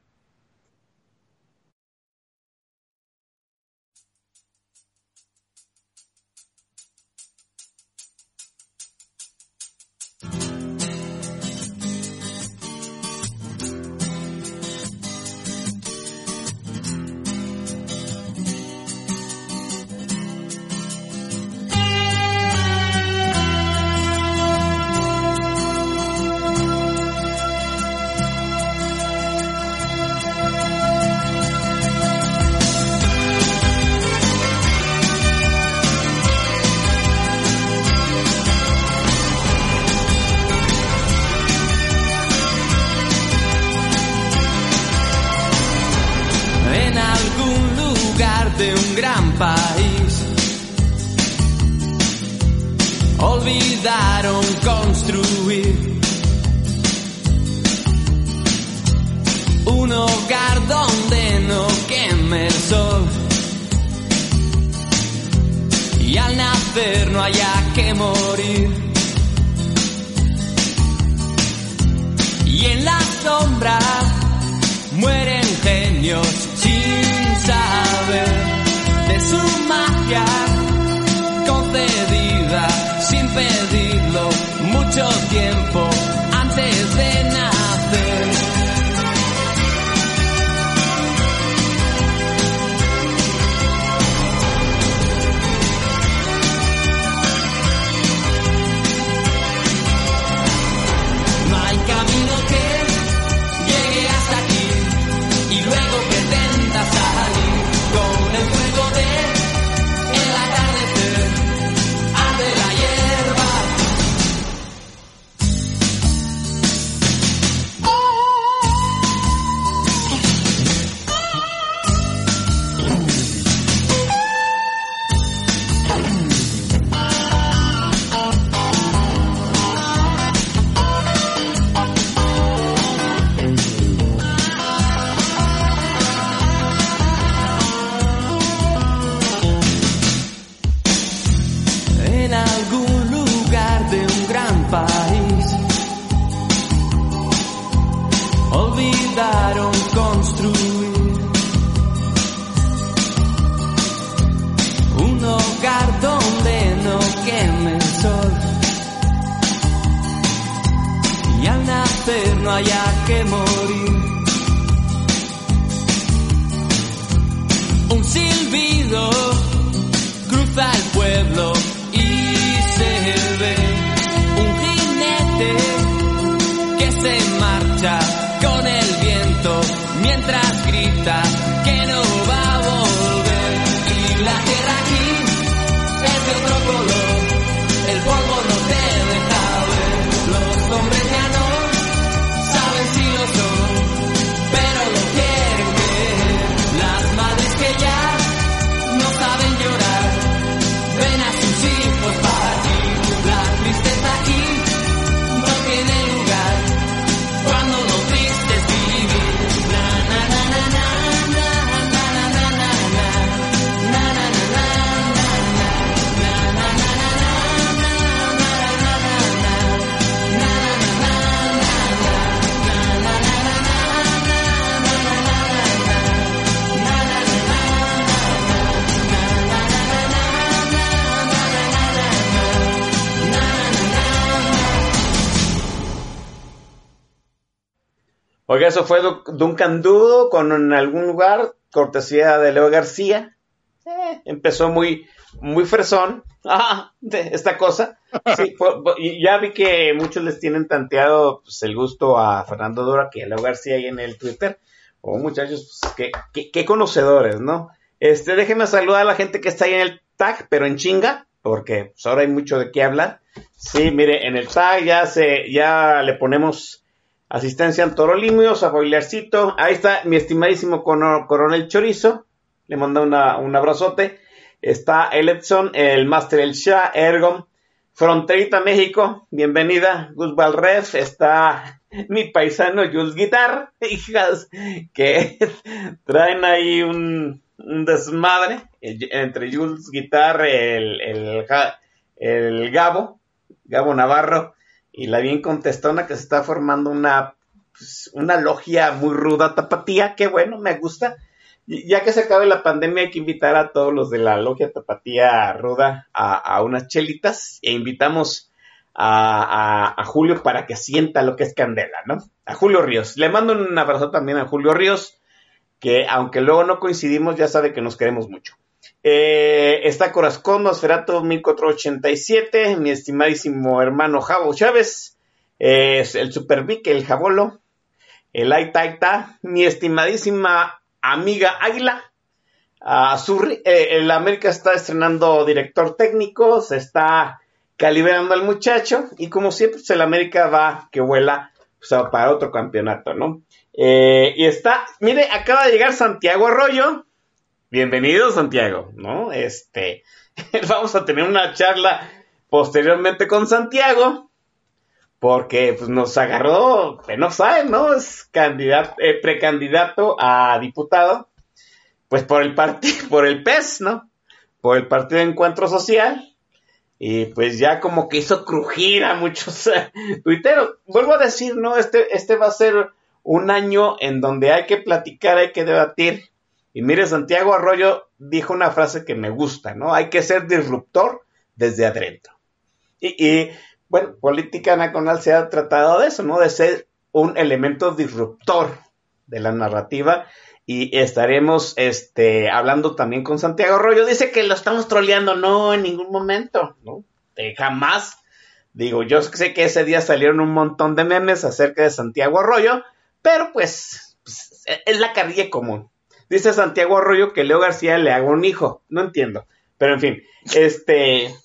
Olvidaron construir un hogar donde no queme el sol. Al nacer no haya que morir. Y en la sombra mueren genios sin saber concedida sin pedirlo mucho tiempo antes de nacer. Morir. Un silbido cruza el pueblo Oiga, eso fue Du- Duncan Dudo con en algún lugar, cortesía de Leo García. Eh, empezó muy, muy fresón ah, de esta cosa. Sí, fue- ya vi que muchos les tienen tanteado pues, el gusto a Fernando Dora que a Leo García ahí en el Twitter. Oh, muchachos, pues, qué, qué- qué conocedores, ¿no? Este, déjenme saludar a la gente que está ahí en el tag, pero en chinga, porque pues, ahora hay mucho de qué hablar. Sí, mire, en el tag ya se, ya le ponemos asistencia en Torolimios, a Boilercito. Ahí está mi estimadísimo coronel Chorizo. Le mando una- un abrazote. Está el Edson, el Master El Shah, Ergon, Fronterita México, bienvenida, Gus Valref, está mi paisano Jules Guitar, hijas, que traen ahí un, un desmadre eh, entre Jules Guitar, el, el, el Gabo, Gabo Navarro, y la bien contestona que se está formando una, pues, una logia muy ruda tapatía, que bueno, me gusta. Ya que se acabe la pandemia hay que invitar a todos los de la logia tapatía ruda a, unas chelitas e invitamos a, a- a Julio para que sienta lo que es candela, ¿no? A Julio Ríos. Le mando un abrazo también a Julio Ríos, que aunque luego no coincidimos, ya sabe que nos queremos mucho. Eh, está Corazcón, Nosferato 1487, mi estimadísimo hermano Javo Chávez, el Super Vic, el Jabolo, el Aitaita, mi estimadísima amiga Águila, a Zurri- eh, el América está estrenando director técnico, se está calibrando al muchacho y como siempre pues, el América va que vuela para otro campeonato, ¿no? Eh, y está, mire, acaba de llegar Santiago Arroyo, bienvenido Santiago, ¿no? Este, vamos a tener una charla posteriormente con Santiago, porque pues, nos agarró, no saben, ¿no? Es candidato, eh, precandidato a diputado, pues por el partido, por el PES, ¿no? por el Partido de Encuentro Social y pues ya como que hizo crujir a muchos tuiteros. Vuelvo a decir, ¿no? Este, este va a ser un año en donde hay que platicar, hay que debatir. Y mire, Santiago Arroyo dijo una frase que me gusta, ¿no? Hay que ser disruptor desde adentro. Y, bueno, política nacional se ha tratado de eso, ¿no? De ser un elemento disruptor de la narrativa y estaremos este, hablando también con Santiago Arroyo. Dice que lo estamos troleando, no, en ningún momento, ¿no? Jamás. Digo, yo sé que ese día salieron un montón de memes acerca de Santiago Arroyo, pero pues, pues es la carrilla común. Dice Santiago Arroyo que Leo García le haga un hijo. No entiendo. Pero en fin, este.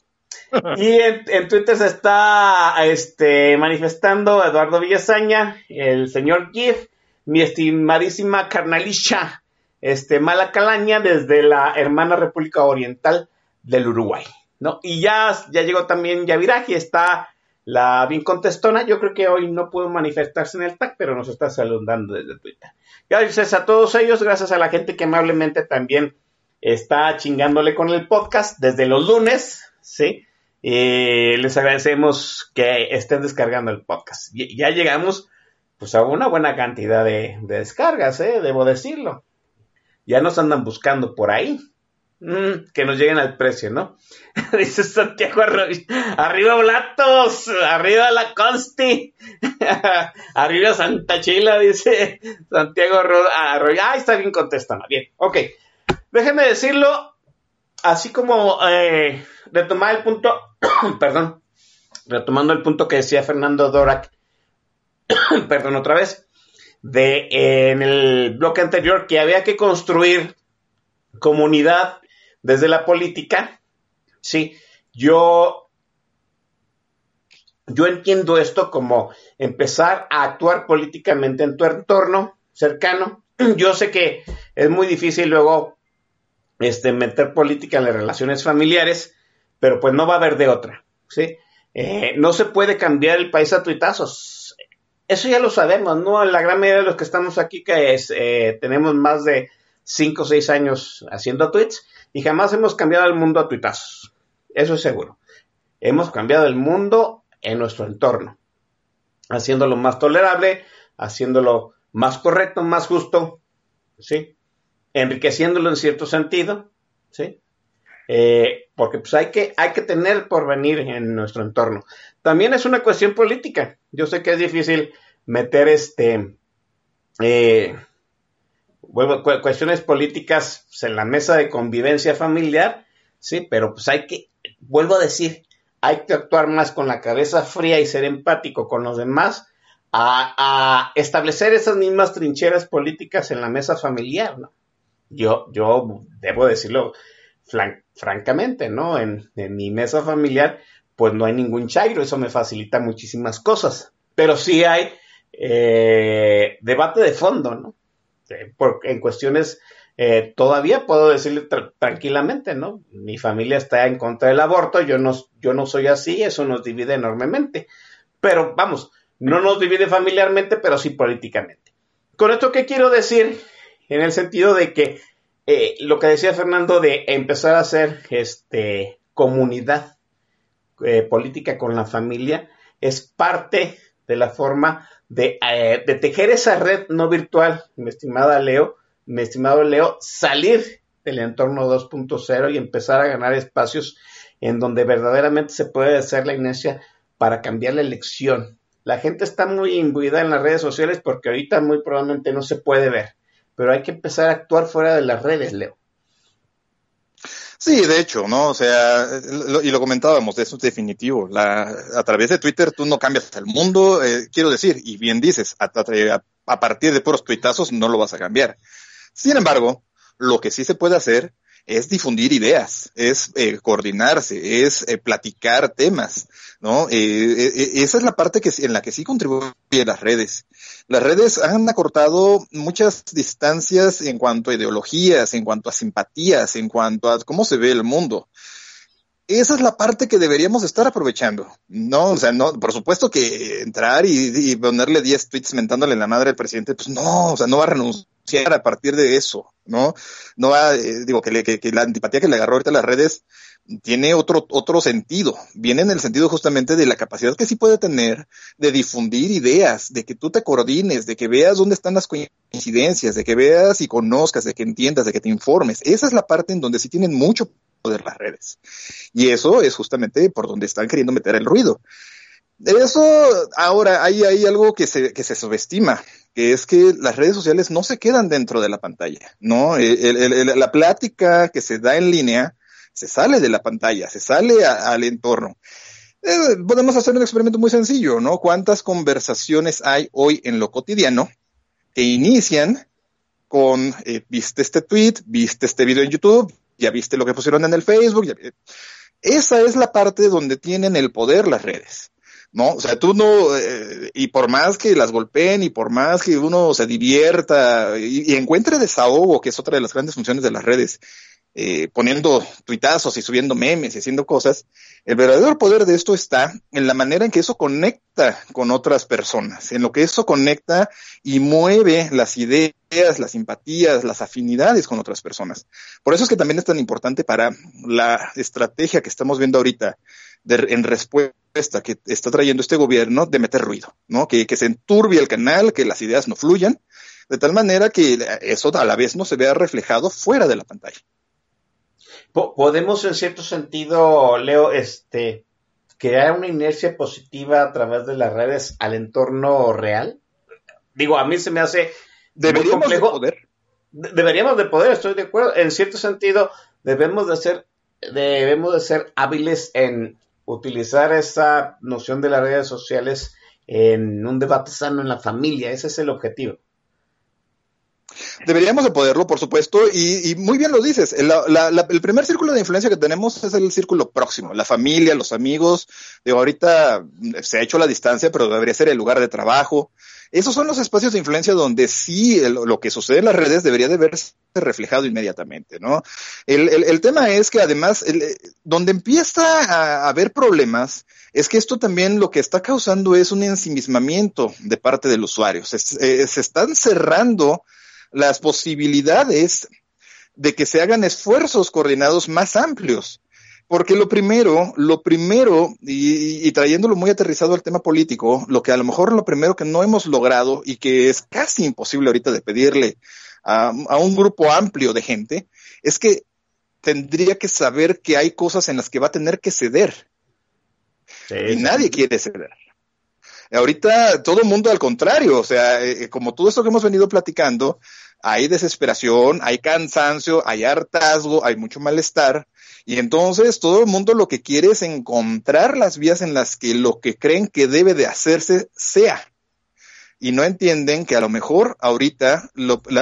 Y en, Twitter se está este, manifestando Eduardo Villasaña, el señor Gif, mi estimadísima carnalisha, este, Mala Calaña, desde la hermana República Oriental del Uruguay. ¿no? Y ya, ya llegó también Yaviraji, está la bien contestona. Yo creo que hoy no pudo manifestarse en el TAC, pero nos está saludando desde Twitter. Gracias a todos ellos, gracias a la gente que amablemente también está chingándole con el podcast desde los lunes, ¿sí? les agradecemos que estén descargando el podcast. Ya llegamos pues a una buena cantidad de, descargas, ¿eh? debo decirlo. Ya nos andan buscando por ahí. Mm, que nos lleguen al precio, ¿no? Dice Santiago Arroyo. Arriba Blatos, arriba la Consti, arriba Santa Chila, dice Santiago Arroyo. Ah, está bien contestando. Bien, ok. Déjeme decirlo, así como eh, retomar el punto, perdón, retomando el punto que decía Fernando Dorak, perdón, otra vez, de en el bloque anterior que había que construir comunidad desde la política, sí, yo, yo entiendo esto como empezar a actuar políticamente en tu entorno cercano. Yo sé que es muy difícil luego este, meter política en las relaciones familiares, pero pues no va a haber de otra, ¿sí? Eh, no se puede cambiar el país a tuitazos. Eso ya lo sabemos, ¿no? La gran mayoría de los que estamos aquí, que es, eh, tenemos más de 5 o 6 años haciendo tweets, y jamás hemos cambiado el mundo a tuitazos. Eso es seguro. Hemos cambiado el mundo en nuestro entorno, haciéndolo más tolerable, haciéndolo más correcto, más justo, ¿sí? Enriqueciéndolo en cierto sentido, ¿sí? Eh, porque pues hay que, hay que tener porvenir en nuestro entorno. También es una cuestión política. Yo sé que es difícil meter este eh, cuestiones políticas pues, en la mesa de convivencia familiar, sí, pero pues hay que, vuelvo a decir, hay que actuar más con la cabeza fría y ser empático con los demás a, establecer esas mismas trincheras políticas en la mesa familiar, ¿no? Yo, yo debo decirlo francamente, ¿no? En, en, mi mesa familiar, pues no hay ningún chairo, eso me facilita muchísimas cosas, pero sí hay eh, debate de fondo, ¿no? Este, en cuestiones eh, todavía puedo decirle tranquilamente, ¿no? Mi familia está en contra del aborto, yo no, yo no soy así, eso nos divide enormemente. Pero vamos, no nos divide familiarmente, pero sí políticamente. Con esto, ¿qué quiero decir? En el sentido de que eh, lo que decía Fernando de empezar a hacer este, comunidad eh, política con la familia es parte de la forma eh, de, tejer esa red no virtual, mi estimada Leo, mi estimado Leo, salir del entorno 2.0 y empezar a ganar espacios en donde verdaderamente se puede hacer la inercia para cambiar la elección. La gente está muy imbuida en las redes sociales porque ahorita muy probablemente no se puede ver, pero hay que empezar a actuar fuera de las redes, Leo. Sí, de hecho, ¿no? O sea, y lo comentábamos, eso es definitivo. La, a través de Twitter tú no cambias el mundo, eh, quiero decir, y bien dices, a, a, partir de puros tuitazos no lo vas a cambiar. Sin embargo, lo que sí se puede hacer es difundir ideas, es eh, coordinarse, es eh, platicar temas, ¿no? Eh, esa es la parte que, en la que sí contribuyen las redes. Las redes han acortado muchas distancias en cuanto a ideologías, en cuanto a simpatías, en cuanto a cómo se ve el mundo. Esa es la parte que deberíamos estar aprovechando. No, o sea, no, por supuesto que entrar y, ponerle 10 tweets mentándole la madre al presidente, pues no, o sea, no va a renunciar a partir de eso, ¿no? No va, eh, digo, que, que, la antipatía que le agarró ahorita a las redes tiene otro, otro sentido. Viene en el sentido justamente de la capacidad que sí puede tener de difundir ideas, de que tú te coordines, de que veas dónde están las coincidencias, de que veas y conozcas, de que entiendas, de que te informes. Esa es la parte en donde sí tienen mucho de las redes. Y eso es justamente por donde están queriendo meter el ruido. Eso, ahora, hay, hay algo que se, que se subestima, que es que las redes sociales no se quedan dentro de la pantalla, ¿no? la plática que se da en línea se sale de la pantalla, se sale al entorno. Eh, podemos hacer un experimento muy sencillo, ¿no? ¿Cuántas conversaciones hay hoy en lo cotidiano que inician con, eh, viste este tweet, viste este video en YouTube, ya viste lo que pusieron en el Facebook. Esa es la parte donde tienen el poder las redes. ¿no? O sea, tú no, eh, y por más que las golpeen y por más que uno se divierta y, encuentre desahogo, que es otra de las grandes funciones de las redes, eh, poniendo tuitazos y subiendo memes y haciendo cosas, el verdadero poder de esto está en la manera en que eso conecta con otras personas, en lo que eso conecta y mueve las ideas, las simpatías, las afinidades con otras personas. Por eso es que también es tan importante para la estrategia que estamos viendo ahorita en respuesta que está trayendo este gobierno de meter ruido, ¿no? Que, que se enturbie el canal, que las ideas no fluyan, de tal manera que eso a la vez no se vea reflejado fuera de la pantalla podemos en cierto sentido, Leo, este, crear una inercia positiva a través de las redes al entorno real. Digo, a mí se me hace deberíamos de poder. Deberíamos de poder, estoy de acuerdo. En cierto sentido, debemos de ser, debemos de ser hábiles en utilizar esa noción de las redes sociales en un debate sano en la familia. Ese es el objetivo. Deberíamos de poderlo, por supuesto, y, muy bien lo dices. El, primer círculo de influencia que tenemos es el círculo próximo, la familia, los amigos. Digo, ahorita se ha hecho la distancia, pero debería ser el lugar de trabajo. Esos son los espacios de influencia donde sí lo que sucede en las redes debería de verse reflejado inmediatamente, ¿no? El, tema es que además, donde empieza a haber problemas, es que esto también lo que está causando es un ensimismamiento de parte del usuario. Se, eh, se están cerrando las posibilidades de que se hagan esfuerzos coordinados más amplios. Porque lo primero, lo primero, y, trayéndolo muy aterrizado al tema político, lo que a lo mejor lo primero que no hemos logrado y que es casi imposible ahorita de pedirle a, un grupo amplio de gente, es que tendría que saber que hay cosas en las que va a tener que ceder. y nadie quiere ceder. Ahorita todo el mundo al contrario, o sea, eh, como todo esto que hemos venido platicando, hay desesperación, hay cansancio, hay hartazgo, hay mucho malestar. Y entonces todo el mundo lo que quiere es encontrar las vías en las que lo que creen que debe de hacerse sea. Y no entienden que a lo mejor ahorita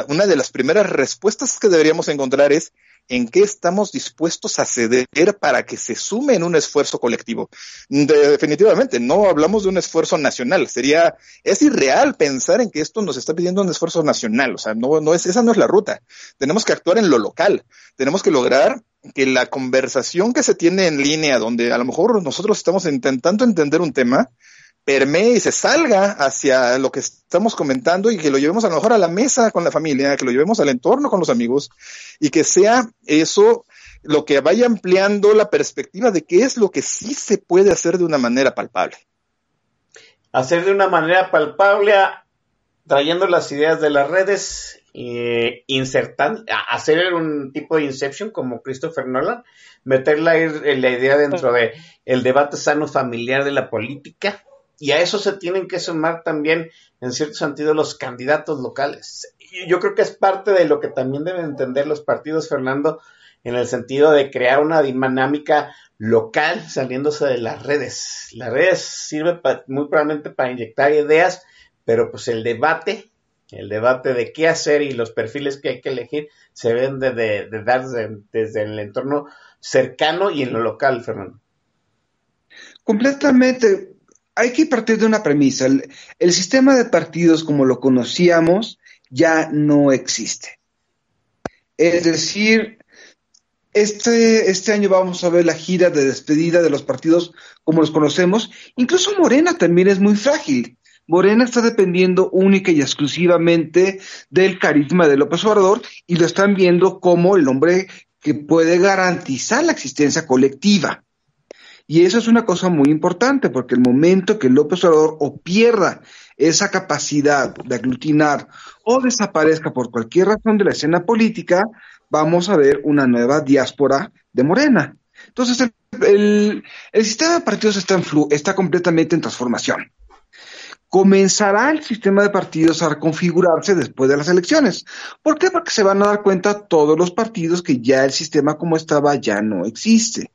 una de las primeras respuestas que deberíamos encontrar es en qué estamos dispuestos a ceder para que se sume en un esfuerzo colectivo. definitivamente, no hablamos de un esfuerzo nacional. Sería, es irreal pensar en que esto nos está pidiendo un esfuerzo nacional. O sea, no, no es, esa no es la ruta. Tenemos que actuar en lo local. Tenemos que lograr que la conversación que se tiene en línea, donde a lo mejor nosotros estamos intentando entender un tema, permee y se salga hacia lo que estamos comentando y que lo llevemos a lo mejor a la mesa con la familia, que lo llevemos al entorno con los amigos y que sea eso lo que vaya ampliando la perspectiva de qué es lo que sí se puede hacer de una manera palpable. Hacer de una manera palpable, trayendo las ideas de las redes, eh, insertando, hacer un tipo de inception como Christopher Nolan, meter la, la idea dentro de el debate sano familiar de la política, y a eso se tienen que sumar también, en cierto sentido, los candidatos locales. yo creo que es parte de lo que también deben entender los partidos, Fernando, en el sentido de crear una dinámica local saliéndose de las redes. Las redes sirve muy probablemente para inyectar ideas, pero pues el debate, el debate de qué hacer y los perfiles que hay que elegir se deben de, dar desde el entorno cercano y en lo local, Fernando. Completamente hay que partir de una premisa. El, sistema de partidos como lo conocíamos ya no existe. Es decir, Este, este año vamos a ver la gira de despedida de los partidos como los conocemos. Incluso Morena también es muy frágil. Morena está dependiendo única y exclusivamente del carisma de López Obrador y lo están viendo como el hombre que puede garantizar la existencia colectiva. Y eso es una cosa muy importante, porque el momento que López Obrador o pierda esa capacidad de aglutinar o desaparezca por cualquier razón de la escena política, vamos a ver una nueva diáspora de Morena. Entonces, el, sistema de partidos está, en flu, está completamente en transformación. Comenzará el sistema de partidos a reconfigurarse después de las elecciones. ¿Por qué? Porque se van a dar cuenta todos los partidos que ya el sistema como estaba ya no existe.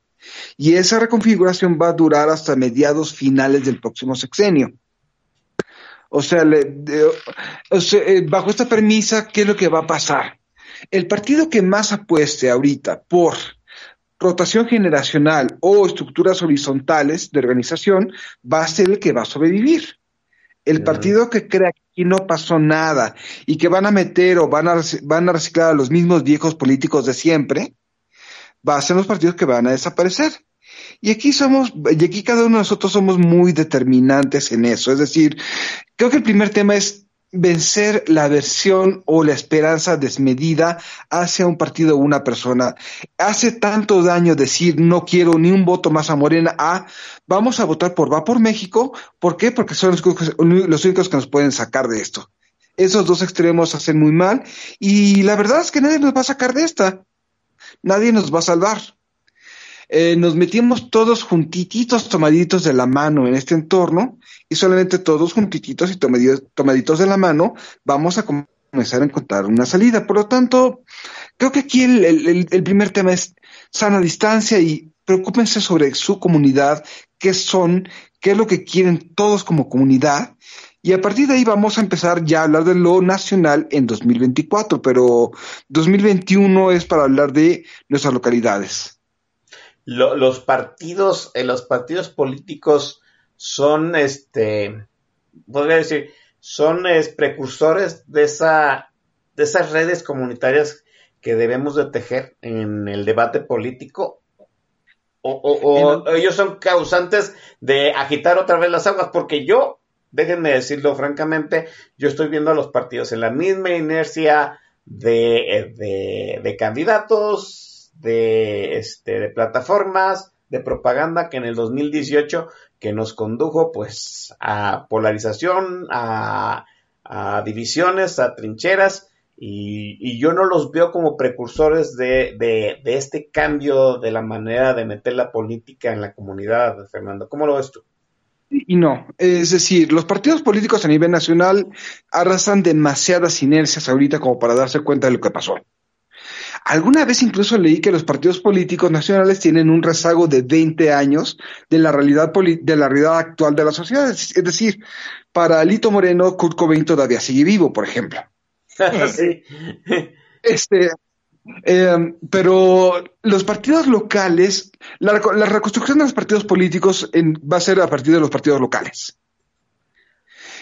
Y esa reconfiguración va a durar hasta mediados finales del próximo sexenio. O sea, le, de, o sea, eh, bajo esta premisa, ¿qué es lo que va a pasar? El partido que más apueste ahorita por rotación generacional o estructuras horizontales de organización va a ser el que va a sobrevivir. El partido que crea que aquí no pasó nada y que van a meter o van a, van a reciclar a los mismos viejos políticos de siempre, va a ser los partidos que van a desaparecer. Y aquí somos, y aquí cada uno de nosotros somos muy determinantes en eso. Es decir, creo que el primer tema es vencer la aversión o la esperanza desmedida hacia un partido o una persona. Hace tanto daño decir no quiero ni un voto más a Morena a vamos a votar por Va por México. ¿Por qué? Porque son los, los únicos que nos pueden sacar de esto. Esos dos extremos hacen muy mal y la verdad es que nadie nos va a sacar de esta. Nadie nos va a salvar. Eh, nos metimos todos juntititos, tomaditos de la mano en este entorno y solamente todos juntititos y tomaditos, de la mano vamos a comenzar a encontrar una salida. Por lo tanto, creo que aquí el, el, el primer tema es sana distancia y preocúpense sobre su comunidad, qué son, qué es lo que quieren todos como comunidad. Y a partir de ahí vamos a empezar ya a hablar de lo nacional en 2024, pero 2021 es para hablar de nuestras localidades lo, los partidos, eh, los partidos políticos son, este, podría decir, son es, precursores de esa, de esas redes comunitarias que debemos de tejer en el debate político. O, o, o ellos son causantes de agitar otra vez las aguas, porque yo, déjenme decirlo francamente, yo estoy viendo a los partidos en la misma inercia de, de, de candidatos, de, este, de plataformas de propaganda que en el 2018 que nos condujo pues a polarización, a, divisiones, a trincheras y, y, yo no los veo como precursores de, de, de, este cambio de la manera de meter la política en la comunidad, Fernando. ¿Cómo lo ves tú? Y no, es decir, los partidos políticos a nivel nacional arrasan demasiadas inercias ahorita como para darse cuenta de lo que pasó. Alguna vez incluso leí que los partidos políticos nacionales tienen un rezago de 20 años de la realidad, de la realidad actual de la sociedad. Es decir, para Alito Moreno, Kurt Cobain todavía sigue vivo, por ejemplo. sí. Este, eh, pero los partidos locales, la, reconstrucción de los partidos políticos va a ser a partir de los partidos locales.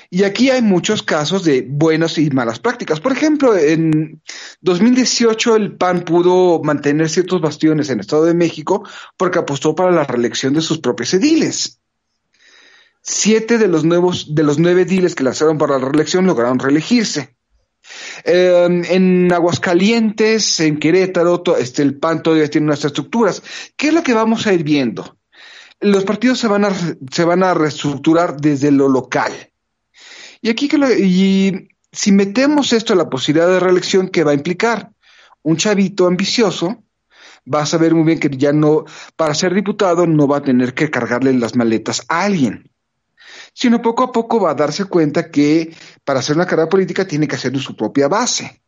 Y aquí hay muchos casos de buenas y malas prácticas. Por ejemplo, en 2018 el PAN pudo mantener ciertos bastiones en el Estado de México porque apostó para la reelección de sus propios ediles. Siete de los nuevos, de los nueve ediles que lanzaron para la reelección lograron reelegirse. Eh, en Aguascalientes, en Querétaro, este, el PAN todavía tiene unas estructuras. ¿Qué es lo que vamos a ir viendo? Los partidos se van a, se van a reestructurar desde lo local. Y aquí que lo, y si metemos esto a la posibilidad de reelección, ¿qué va a implicar? Un chavito ambicioso va a saber muy bien que ya no, para ser diputado no va a tener que cargarle las maletas a alguien, sino poco a poco va a darse cuenta que para hacer una carrera política tiene que hacer su propia base.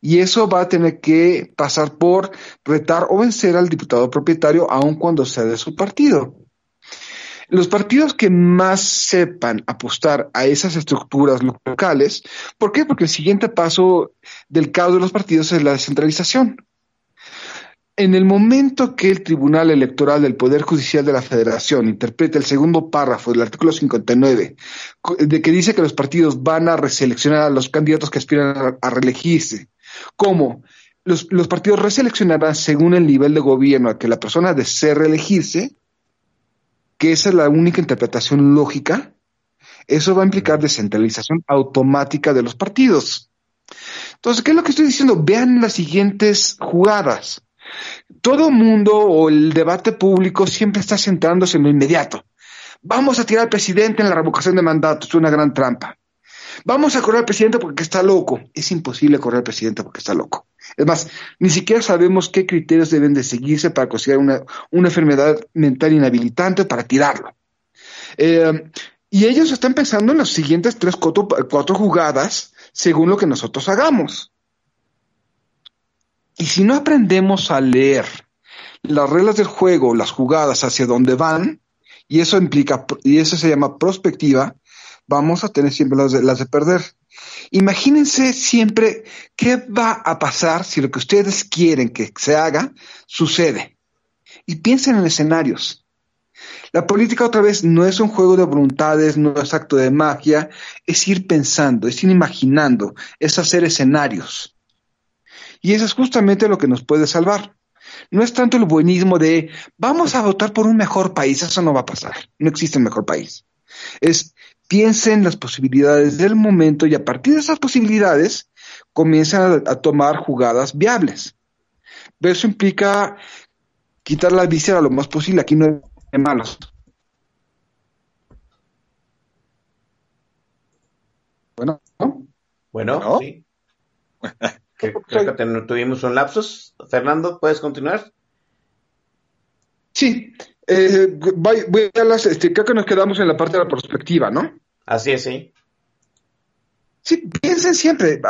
Y eso va a tener que pasar por retar o vencer al diputado propietario aun cuando sea de su partido. Los partidos que más sepan apostar a esas estructuras locales, ¿por qué? Porque el siguiente paso del caos de los partidos es la descentralización. En el momento que el Tribunal Electoral del Poder Judicial de la Federación interprete el segundo párrafo del artículo 59, de que dice que los partidos van a reseleccionar a los candidatos que aspiran a, reelegirse, como los, los partidos reseleccionarán según el nivel de gobierno al que la persona desee reelegirse, que esa es la única interpretación lógica. Eso va a implicar descentralización automática de los partidos. Entonces, ¿qué es lo que estoy diciendo? Vean las siguientes jugadas. Todo mundo o el debate público siempre está centrándose en lo inmediato. Vamos a tirar al presidente en la revocación de mandato, es una gran trampa. Vamos a correr al presidente porque está loco. Es imposible correr al presidente porque está loco. Es más, ni siquiera sabemos qué criterios deben de seguirse para considerar una, enfermedad mental inhabilitante para tirarlo. Eh, y ellos están pensando en las siguientes tres, cuatro jugadas según lo que nosotros hagamos. Y si no aprendemos a leer las reglas del juego, las jugadas hacia dónde van, y eso implica, y eso se llama prospectiva, vamos a tener siempre las de, las de perder. Imagínense siempre qué va a pasar si lo que ustedes quieren que se haga sucede. Y piensen en escenarios. La política otra vez no es un juego de voluntades, no es acto de magia, es ir pensando, es ir imaginando, es hacer escenarios. Y eso es justamente lo que nos puede salvar. No es tanto el buenismo de vamos a votar por un mejor país, eso no va a pasar, no existe un mejor país. Es piensen las posibilidades del momento y a partir de esas posibilidades comienzan a, a tomar jugadas viables. Pero eso implica quitar la víscera lo más posible, aquí no hay malos. Bueno, ¿no? Bueno, ¿No? sí. Creo, creo que ten- tuvimos un lapsus. Fernando, ¿puedes continuar? Sí, eh, voy, voy a las, este, creo que nos quedamos en la parte de la perspectiva, ¿no? Así es, sí. Sí, piensen siempre,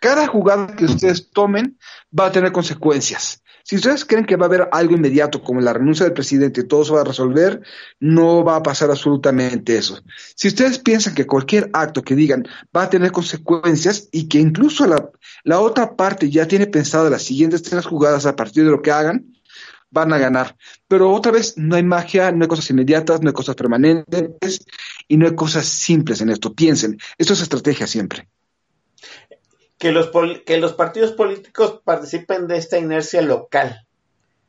cada jugada que ustedes tomen va a tener consecuencias. Si ustedes creen que va a haber algo inmediato, como la renuncia del presidente, y todo se va a resolver, no va a pasar absolutamente eso. Si ustedes piensan que cualquier acto que digan va a tener consecuencias y que incluso la, otra parte ya tiene pensado las siguientes tres jugadas a partir de lo que hagan, van a ganar. Pero otra vez, no hay magia, no hay cosas inmediatas, no hay cosas permanentes y no hay cosas simples en esto. Piensen, esto es estrategia siempre. Que los, que los partidos políticos participen de esta inercia local,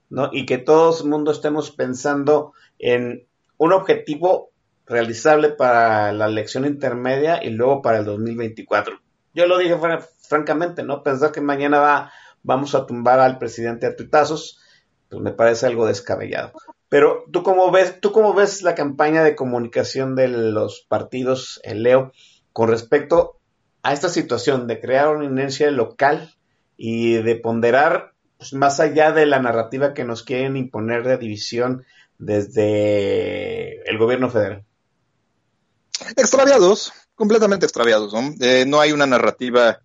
¿no? Y que todo el mundo estemos pensando en un objetivo realizable para la elección intermedia y luego para el 2024. Yo lo dije fra- francamente, ¿no? Pensar que mañana va, vamos a tumbar al presidente a tuitazos, pues me parece algo descabellado. Pero tú cómo ves, tú cómo ves la campaña de comunicación de los partidos, eh, Leo, con respecto a esta situación de crear una inercia local y de ponderar pues, más allá de la narrativa que nos quieren imponer de división desde el gobierno federal. Extraviados, completamente extraviados, ¿no? Eh, hay una narrativa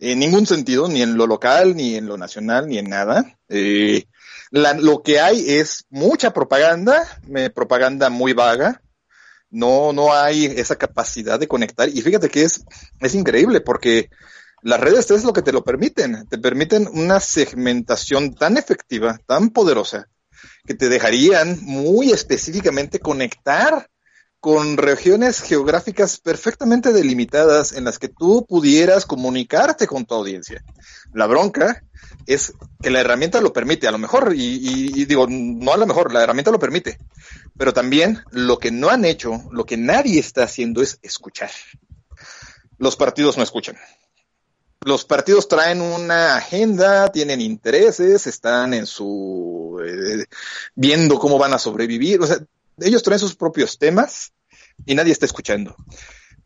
en ningún sentido, ni en lo local, ni en lo nacional, ni en nada. Eh, lo que hay es mucha propaganda, propaganda muy vaga. No, no hay esa capacidad de conectar. Y fíjate que es, es increíble porque las redes es lo que te lo permiten. Te permiten una segmentación tan efectiva, tan poderosa, que te dejarían muy específicamente conectar con regiones geográficas perfectamente delimitadas en las que tú pudieras comunicarte con tu audiencia. La bronca es que la herramienta lo permite, a lo mejor, y, digo, no a lo mejor, la herramienta lo permite, pero también lo que no han hecho, lo que nadie está haciendo es escuchar. Los partidos no escuchan. Los partidos traen una agenda, tienen intereses, están en su eh, viendo cómo van a sobrevivir, o sea, ellos traen sus propios temas y nadie está escuchando.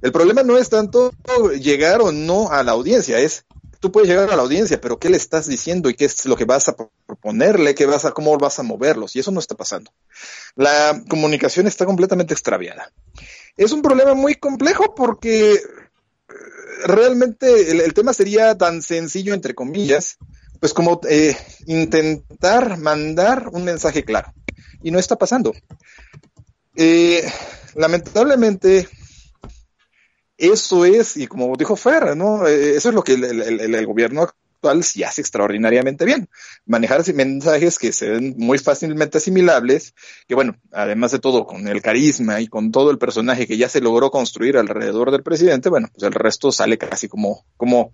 El problema no es tanto llegar o no a la audiencia, es tú puedes llegar a la audiencia, pero ¿qué le estás diciendo y qué es lo que vas a proponerle, qué vas a, cómo vas a moverlos? Y eso no está pasando. La comunicación está completamente extraviada. Es un problema muy complejo porque eh, realmente el, tema sería tan sencillo, entre comillas, pues como eh, intentar mandar un mensaje claro. Y no está pasando. Eh, lamentablemente, eso es, y como dijo Fer, ¿no? Eh, eso es lo que el, el- gobierno actual sí hace extraordinariamente bien. Manejar mensajes que se ven muy fácilmente asimilables, que bueno, además de todo, con el carisma y con todo el personaje que ya se logró construir alrededor del presidente, bueno, pues el resto sale casi como, como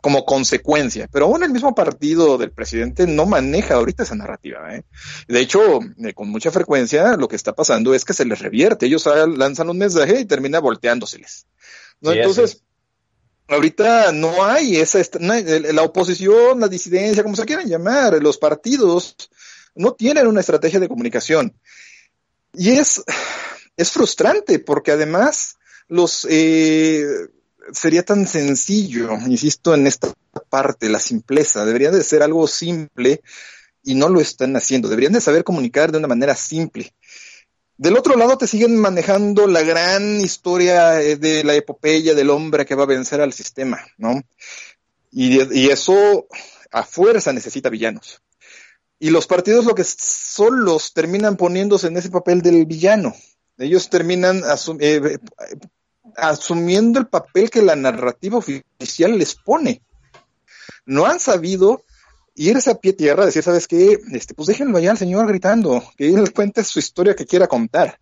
como consecuencia. Pero aún el mismo partido del presidente no maneja ahorita esa narrativa. ¿eh? De hecho, eh, con mucha frecuencia lo que está pasando es que se les revierte. Ellos lanzan un mensaje y termina volteándoseles. ¿no? Entonces, ahorita no hay esa, la oposición, la disidencia, como se quieran llamar, los partidos no tienen una estrategia de comunicación. Y es, es frustrante porque además los eh, sería tan sencillo, insisto en esta parte, la simpleza, debería de ser algo simple y no lo están haciendo, deberían de saber comunicar de una manera simple. Del otro lado te siguen manejando la gran historia eh, de la epopeya del hombre que va a vencer al sistema, ¿no? Y, eso a fuerza necesita villanos. Y los partidos lo que solos terminan poniéndose en ese papel del villano. Ellos terminan eh, asumiendo el papel que la narrativa oficial les pone. No han sabido irse a pie tierra, decir, ¿sabes qué? Este, pues déjenlo allá al señor gritando, que él cuente su historia que quiera contar.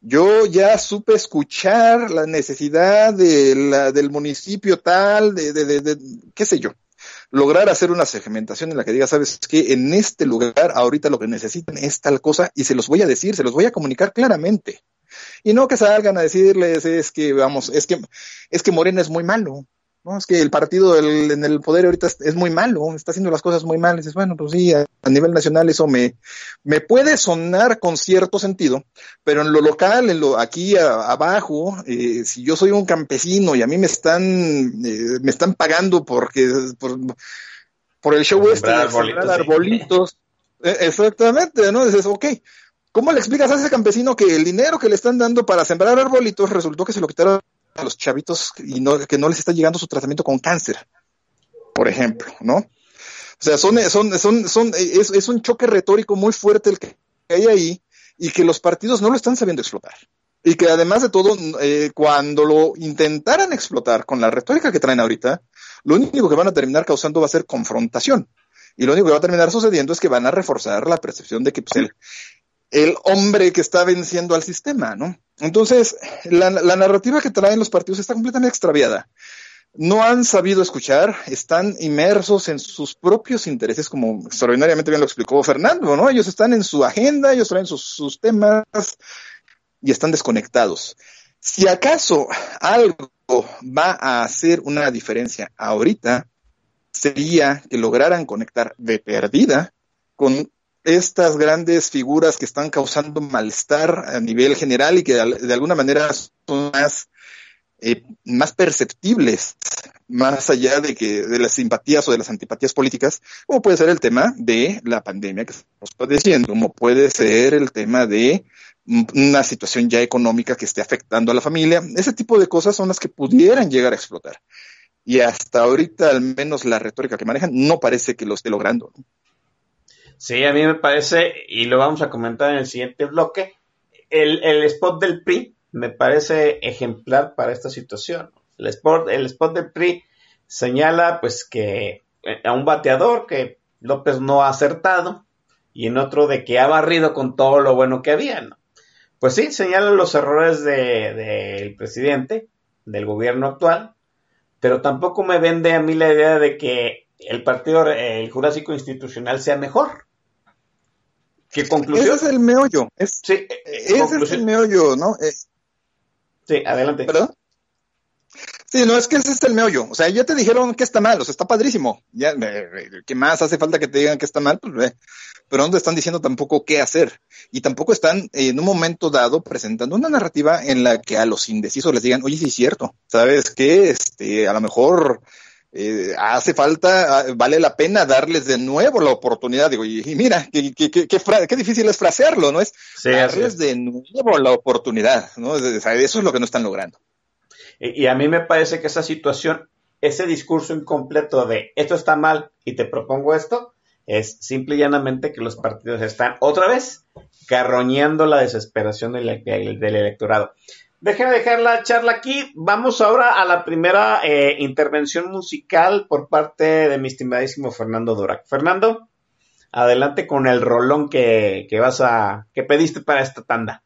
Yo ya supe escuchar la necesidad de la, del municipio tal, de, de, de, qué sé yo, lograr hacer una segmentación en la que diga, sabes qué? en este lugar ahorita lo que necesitan es tal cosa y se los voy a decir, se los voy a comunicar claramente. Y no que salgan a decirles es que, vamos, es que, es que Morena es muy malo. No, es que el partido en el poder ahorita es, muy malo, está haciendo las cosas muy mal. Y dices, bueno, pues sí, a, nivel nacional eso me, me puede sonar con cierto sentido, pero en lo local, en lo aquí abajo, eh, si yo soy un campesino y a mí me están, eh, me están pagando porque, por, por el show este de arbolitos, arbolitos eh, exactamente, ¿no? Dices, ok, ¿Cómo le explicas a ese campesino que el dinero que le están dando para sembrar arbolitos resultó que se lo quitaron a los chavitos y no, que no les está llegando su tratamiento con cáncer? Por ejemplo, ¿no? O sea, son, son, son, es, es un choque retórico muy fuerte el que hay ahí y que los partidos no lo están sabiendo explotar. Y que además de todo, eh, cuando lo intentaran explotar con la retórica que traen ahorita, lo único que van a terminar causando va a ser confrontación. Y lo único que va a terminar sucediendo es que van a reforzar la percepción de que pues, el, el hombre que está venciendo al sistema, ¿no? Entonces, la, narrativa que traen los partidos está completamente extraviada. No han sabido escuchar, están inmersos en sus propios intereses, como extraordinariamente bien lo explicó Fernando, ¿no? Ellos están en su agenda, ellos traen sus, sus temas y están desconectados. Si acaso algo va a hacer una diferencia ahorita, sería que lograran conectar de perdida con estas grandes figuras que están causando malestar a nivel general y que de, alguna manera son más, eh, más perceptibles, más allá de que de las simpatías o de las antipatías políticas, como puede ser el tema de la pandemia que estamos padeciendo, como puede ser el tema de una situación ya económica que esté afectando a la familia. Ese tipo de cosas son las que pudieran llegar a explotar. Y hasta ahorita, al menos la retórica que manejan, no parece que lo esté logrando. ¿no? Sí, a mí me parece, y lo vamos a comentar en el siguiente bloque, el, el spot del PRI me parece ejemplar para esta situación. El spot, el spot del PRI señala pues que eh, a un bateador que López no ha acertado y en otro de que ha barrido con todo lo bueno que había, ¿no? Pues sí, señala los errores del de, presidente, del gobierno actual, pero tampoco me vende a mí la idea de que el partido, el Jurásico Institucional sea mejor. ¿Qué conclusión? Ese es el meollo. sí, eh, ese es el meollo, ¿no? Eh, sí, adelante. ¿Perdón? Sí, no, es que ese es el meollo. O sea, ya te dijeron que está mal, o sea, está padrísimo. Ya, ¿qué más hace falta que te digan que está mal? Pues ve. Pero no te están diciendo tampoco qué hacer. Y tampoco están en un momento dado presentando una narrativa en la que a los indecisos les digan, oye, sí es cierto, ¿sabes qué? Este, a lo mejor eh, hace falta, ah, vale la pena darles de nuevo la oportunidad. Digo, y, mira, qué, qué, qué, qué, difícil es frasearlo, ¿no? Es darles de nuevo la oportunidad, ¿no? Eso es lo que no están logrando. Y, a mí me parece que esa situación, ese discurso incompleto de esto está mal y te propongo esto, es simple y llanamente que los partidos están otra vez carroñando la desesperación del electorado. Déjenme dejar la charla aquí. Vamos ahora a la primera eh, intervención musical por parte de mi estimadísimo Fernando Dorac. Fernando, adelante con el rolón que, vas a. que pediste para esta tanda.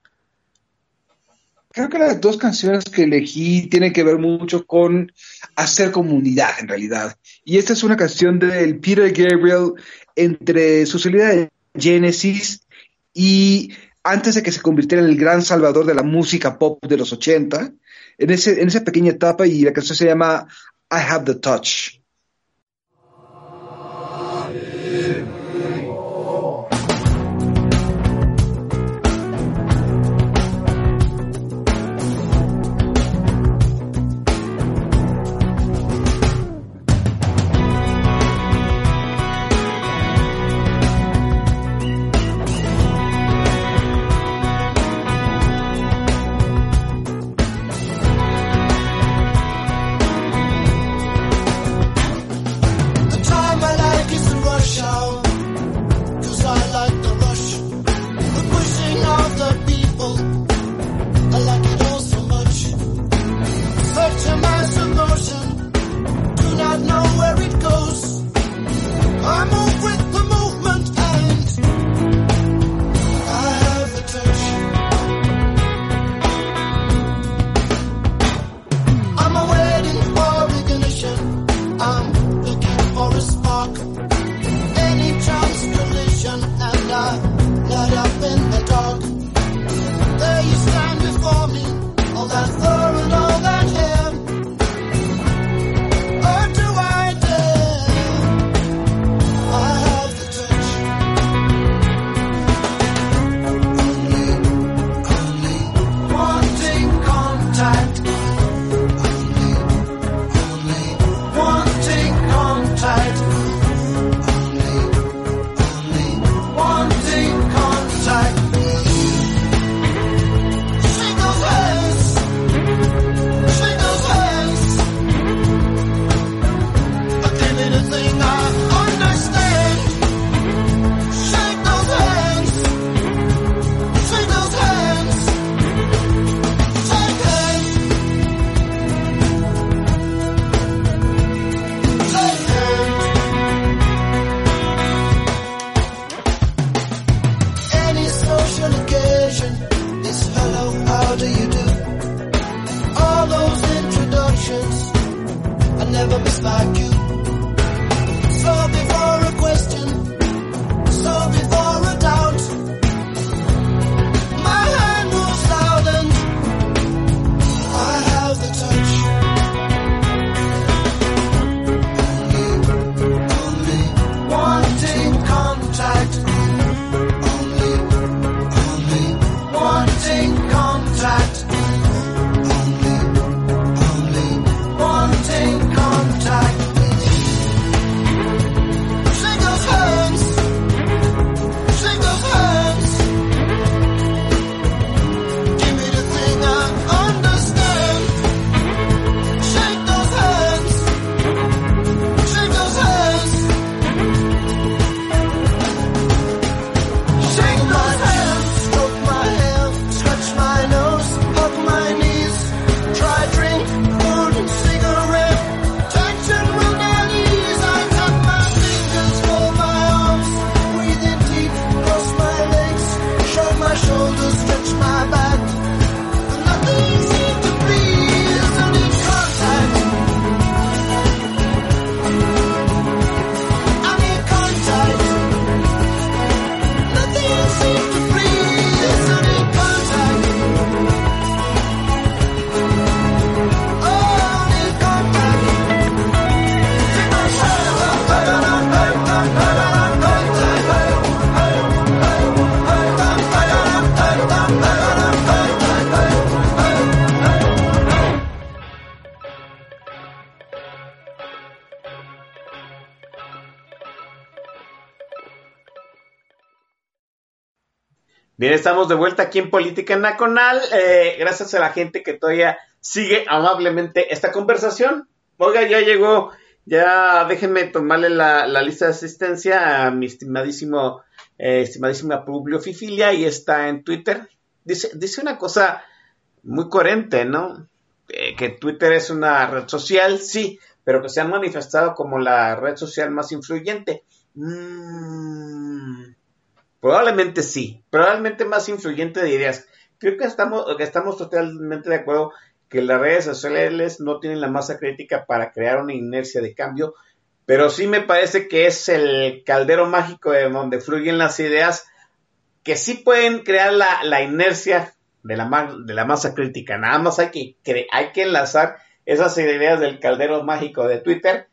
creo que las dos canciones que elegí tienen que ver mucho con hacer comunidad en realidad. Y esta es una canción del Peter Gabriel entre su salida de Genesis y antes de que se convirtiera en el gran salvador de la música pop de los 80, en, ese, en esa pequeña etapa y la canción se llama I Have the Touch. I'm looking for a spark. Bien, estamos de vuelta aquí en Política Nacional. Eh, gracias a la gente que todavía sigue amablemente esta conversación. Oiga, ya llegó, ya déjenme tomarle la, lista de asistencia a mi estimadísimo, eh, estimadísima Publio Fifilia y está en Twitter. Dice, dice una cosa muy coherente, ¿no? Eh, que Twitter es una red social, sí, pero que se ha manifestado como la red social más influyente. Mm, Probablemente sí, probablemente más influyente dirías creo que estamos, totalmente de acuerdo que las redes sociales no tienen la masa crítica para crear una inercia de cambio, pero sí me parece que es el caldero mágico de donde fluyen las ideas que sí pueden crear la, la inercia de la, de la masa crítica. Nada más hay que, hay que enlazar esas ideas del caldero mágico de Twitter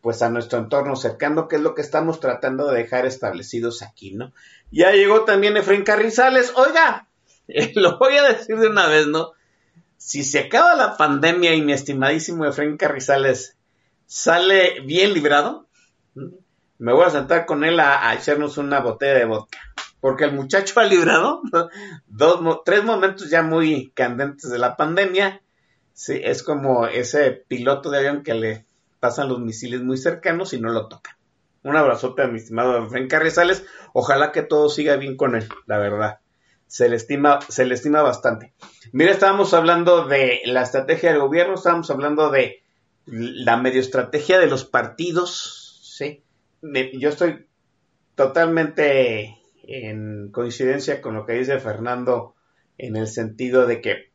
pues a nuestro entorno cercano, que es lo que estamos tratando de dejar establecidos aquí, ¿no? Ya llegó también Efraín Carrizales. Oiga, lo voy a decir de una vez, ¿no? Si se acaba la pandemia y mi estimadísimo Efraín Carrizales sale bien librado, me voy a sentar con él a, echarnos una botella de vodka. Porque el muchacho ha librado dos, tres momentos ya muy candentes de la pandemia. Sí, es como ese piloto de avión que le pasan los misiles muy cercanos y no lo tocan. Un abrazote a mi estimado Efraín Carrizales. Ojalá que todo siga bien con él, la verdad se le estima, se le estima bastante. Mira, estábamos hablando de la estrategia del gobierno, estábamos hablando de la medio estrategia de los partidos, ¿sí? Yo estoy totalmente en coincidencia con lo que dice Fernando en el sentido de que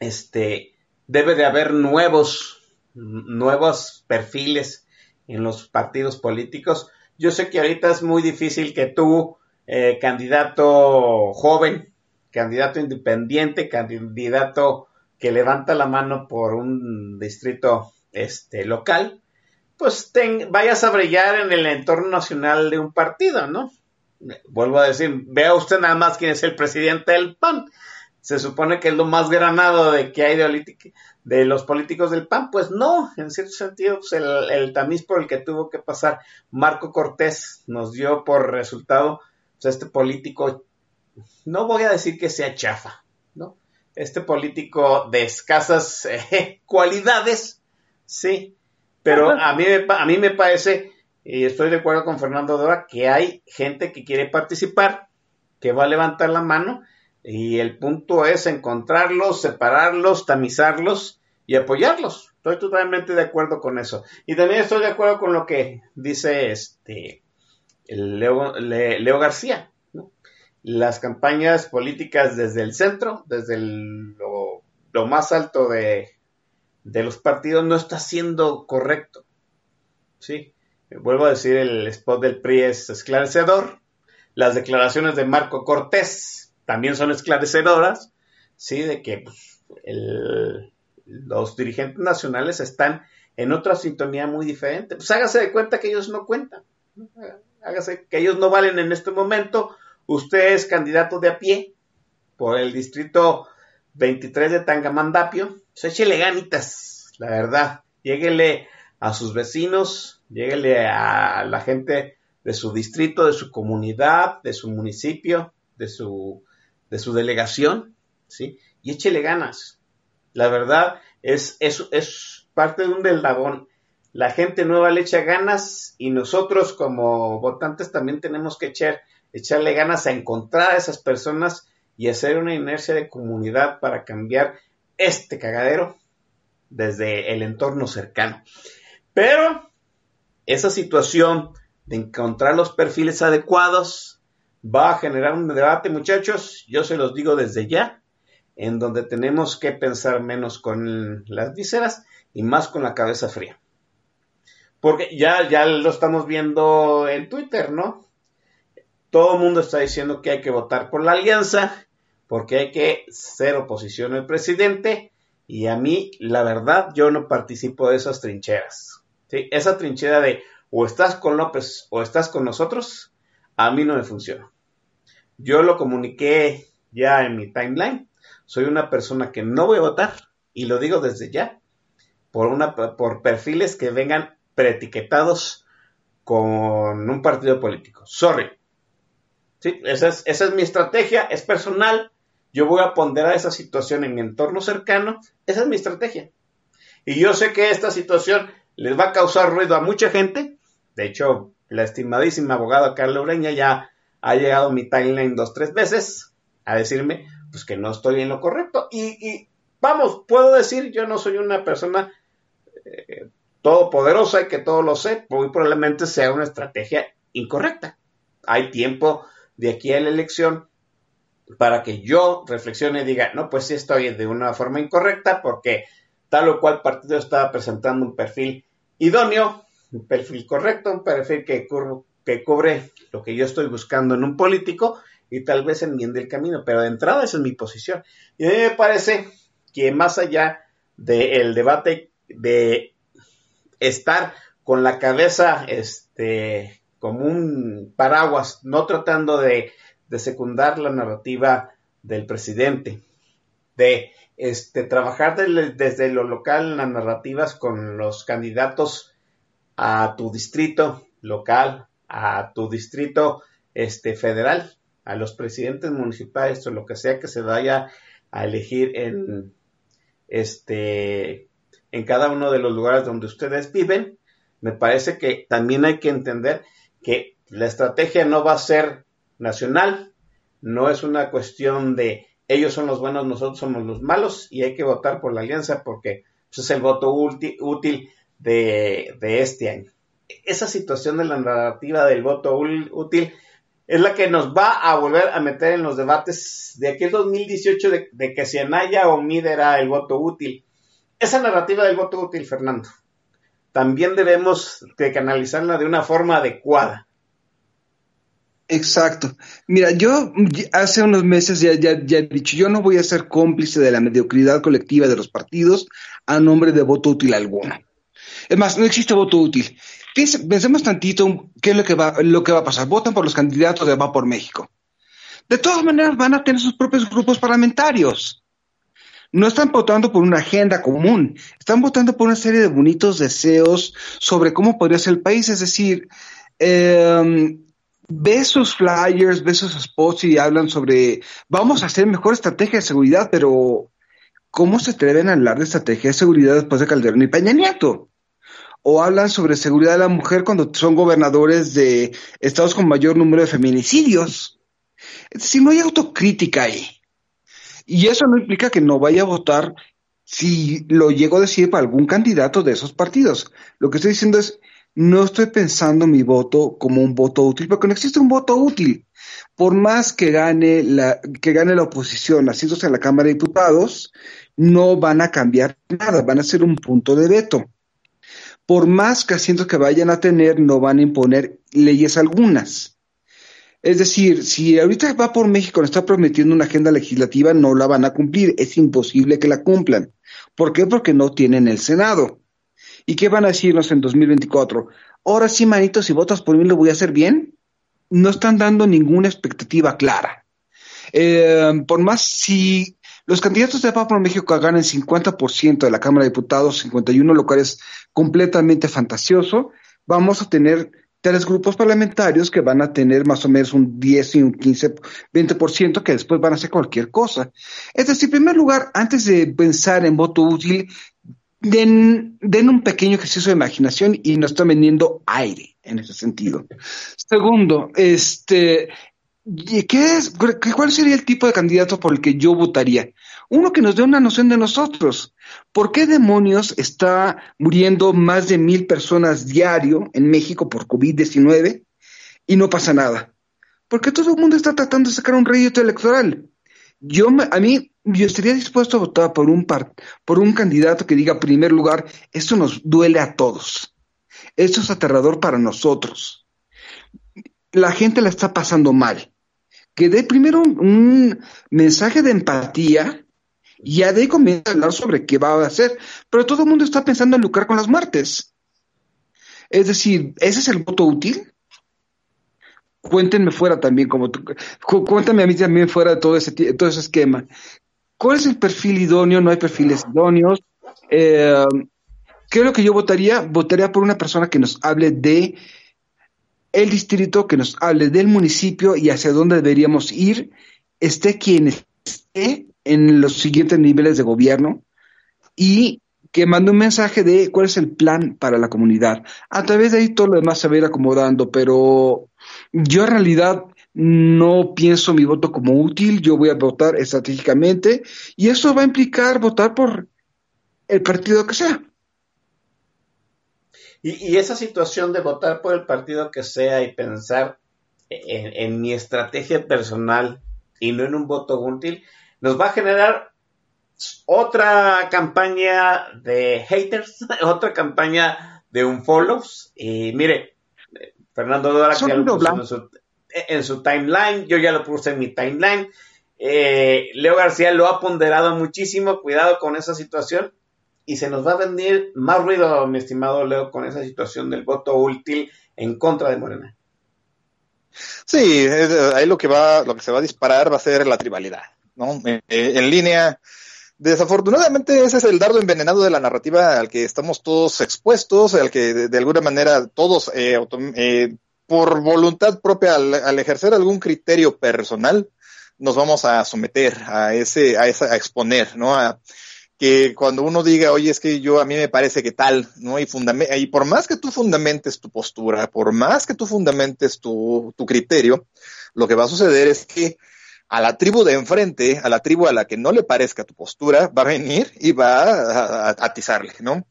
este debe de haber nuevos nuevos perfiles en los partidos políticos. Yo sé que ahorita es muy difícil que tú eh, candidato joven, candidato independiente, candidato que levanta la mano por un distrito este, local, pues vayas a brillar en el entorno nacional de un partido, ¿no? Vuelvo a decir, vea usted nada más quién es el presidente del PAN. Se supone que es lo más granado de que hay de, de los políticos del PAN. Pues no, en cierto sentido, pues el, el tamiz por el que tuvo que pasar Marco Cortés nos dio por resultado este político, no voy a decir que sea chafa, ¿no? Este político de escasas eh, cualidades, sí, pero a mí, a mí me parece, y estoy de acuerdo con Fernando Dora, que hay gente que quiere participar, que va a levantar la mano, y el punto es encontrarlos, separarlos, tamizarlos y apoyarlos. Estoy totalmente de acuerdo con eso. Y también estoy de acuerdo con lo que dice este Leo, García. Las campañas políticas desde el centro, desde lo, más alto de, los partidos, no está siendo correcto. ¿sí? Vuelvo a decir, el spot del PRI es esclarecedor. Las declaraciones de Marco Cortés también son esclarecedoras, ¿sí? De que pues, los dirigentes nacionales están en otra sintonía muy diferente. Pues hágase de cuenta que ellos no cuentan hágase que ellos no valen en este momento. Usted es candidato de a pie por el distrito 23 de Tangamandapio. Pues échele ganitas, la verdad. Lléguele a sus vecinos, lléguele a la gente de su distrito, de su comunidad, de su municipio, de su, de su delegación, ¿sí? Y échele ganas. La verdad es, es, es parte de un deslagón la gente nueva le echa ganas y nosotros como votantes también tenemos que echar, echarle ganas a encontrar a esas personas y hacer una inercia de comunidad para cambiar este cagadero desde el entorno cercano. Pero esa situación de encontrar los perfiles adecuados va a generar un debate, muchachos, yo se los digo desde ya, en donde tenemos que pensar menos con las vísceras y más con la cabeza fría. Porque ya, ya lo estamos viendo en Twitter, ¿no? Todo el mundo está diciendo que hay que votar por la alianza, porque hay que ser oposición al presidente, y a mí, la verdad, yo no participo de esas trincheras. Esa trinchera de o estás con López o estás con nosotros, a mí no me funciona. Yo lo comuniqué ya en mi timeline. Soy una persona que no voy a votar, y lo digo desde ya, por, una, por perfiles que vengan preetiquetados con un partido político. Sorry. ¿Sí? Esa, es, esa es mi estrategia, es personal. Yo voy a ponderar esa situación en mi entorno cercano. Esa es mi estrategia. Y yo sé que esta situación les va a causar ruido a mucha gente. De hecho, la estimadísima abogada Carla Ureña ya ha llegado mi timeline dos, tres veces a decirme pues que no estoy en lo correcto. Y, vamos, puedo decir, yo no soy una persona eh, todopoderosa y que todo lo sé, muy probablemente sea una estrategia incorrecta. Hay tiempo de aquí a la elección para que yo reflexione y diga, no, pues sí estoy de una forma incorrecta porque tal o cual partido estaba presentando un perfil idóneo, un perfil correcto, un perfil que, que cubre lo que yo estoy buscando en un político y tal vez enmiende el camino, pero de entrada esa es mi posición. Y a mí me parece que más allá del debate de estar con la cabeza este, como un paraguas, no tratando de, secundar la narrativa del presidente, de este, trabajar desde lo local las narrativas con los candidatos a tu distrito local, a tu distrito este, federal, a los presidentes municipales o lo que sea que se vaya a elegir en, este, en cada uno de los lugares donde ustedes viven, me parece que también hay que entender que la estrategia no va a ser nacional, no es una cuestión de ellos son los buenos, nosotros somos los malos y hay que votar por la alianza porque pues, es el voto útil de, de, este año. Esa situación de la narrativa del voto útil es la que nos va a volver a meter en los debates de aquel 2018 de, de que si Anaya o Mid era el voto útil. Esa narrativa del voto útil, Fernando, también debemos de canalizarla de una forma adecuada. Exacto. Mira, yo hace unos meses ya, ya, ya, he dicho, yo no voy a ser cómplice de la mediocridad colectiva de los partidos a nombre de voto útil alguno. Es más, no existe voto útil pensemos tantito qué es lo que, va, lo que va a pasar. Votan por los candidatos de Va por México. De todas maneras, van a tener sus propios grupos parlamentarios. No están votando por una agenda común, están votando por una serie de bonitos deseos sobre cómo podría ser el país. Es decir, eh, ve sus flyers, ve sus spots y hablan sobre vamos a hacer mejor estrategia de seguridad, pero ¿cómo se atreven a hablar de estrategia de seguridad después de Calderón y Peña Nieto? O hablan sobre seguridad de la mujer cuando son gobernadores de estados con mayor número de feminicidios. Es decir, no hay autocrítica ahí. Y eso no implica que no vaya a votar si lo llego a decir para algún candidato de esos partidos. Lo que estoy diciendo es, no estoy pensando mi voto como un voto útil, porque no existe un voto útil. Por más que gane la, que gane la oposición haciéndose en la Cámara de Diputados, no van a cambiar nada, van a ser un punto de veto por más que asientos que vayan a tener, no van a imponer leyes algunas. Es decir, si ahorita va por México, nos está prometiendo una agenda legislativa, no la van a cumplir. Es imposible que la cumplan. ¿Por qué? Porque no tienen el Senado. ¿Y qué van a decirnos en 2024? Ahora sí, manito, si votas por mí, ¿lo voy a hacer bien? No están dando ninguna expectativa clara. Eh, por más si los candidatos de por México ganan el 50% de la Cámara de Diputados, 51 locales completamente fantasioso, vamos a tener tres grupos parlamentarios que van a tener más o menos un 10 y un 15, 20% que después van a hacer cualquier cosa. Es decir, en primer lugar, antes de pensar en voto útil, den, den un pequeño ejercicio de imaginación y no están vendiendo aire en ese sentido. Segundo, este, ¿Qué es, ¿Cuál sería el tipo de candidato por el que yo votaría? Uno que nos dé una noción de nosotros. ¿Por qué demonios está muriendo más de mil personas diario en México por COVID-19 y no pasa nada? Porque todo el mundo está tratando de sacar un rédito electoral. Yo, a mí, yo estaría dispuesto a votar por un, por un candidato que diga, en primer lugar, esto nos duele a todos. Esto es aterrador para nosotros. La gente la está pasando mal que dé primero un, mensaje de empatía y ya de ahí comienza a hablar sobre qué va a hacer. Pero todo el mundo está pensando en lucrar con las muertes. Es decir, ¿ese es el voto útil? Cuéntenme fuera también, como cuéntame a mí también fuera de todo ese, todo ese esquema. ¿Cuál es el perfil idóneo? No hay perfiles idóneos. Eh, ¿Qué es lo que yo votaría? Votaría por una persona que nos hable de el distrito, que nos hable del municipio y hacia dónde deberíamos ir, esté quien esté en los siguientes niveles de gobierno y que mande un mensaje de cuál es el plan para la comunidad. A través de ahí todo lo demás se va a ir acomodando, pero yo en realidad no pienso mi voto como útil, yo voy a votar estratégicamente y eso va a implicar votar por el partido que sea. Y, esa situación de votar por el partido que sea y pensar en, mi estrategia personal y no en un voto útil, nos va a generar otra campaña de haters, otra campaña de un follows. Y mire, Fernando Dora ya lo puso en su, en su, timeline, yo ya lo puse en mi timeline. Eh, Leo García lo ha ponderado muchísimo, cuidado con esa situación. Y se nos va a venir más ruido, mi estimado Leo, con esa situación del voto útil en contra de Morena. Sí, ahí lo que va, lo que se va a disparar va a ser la tribalidad, ¿no? Eh, en línea, Desafortunadamente ese es el dardo envenenado de la narrativa al que estamos todos expuestos, al que de, alguna manera todos, eh, eh, por voluntad propia, al, ejercer algún criterio personal, nos vamos a someter a ese, a esa, a exponer, ¿no? A, que cuando uno diga, oye, es que yo a mí me parece que tal, ¿no? Y, y por más que tú fundamentes tu postura, por más que tú fundamentes tu, tu criterio, lo que va a suceder es que a la tribu de enfrente, a la tribu a la que no le parezca tu postura, va a venir y va a, atizarle, ¿no?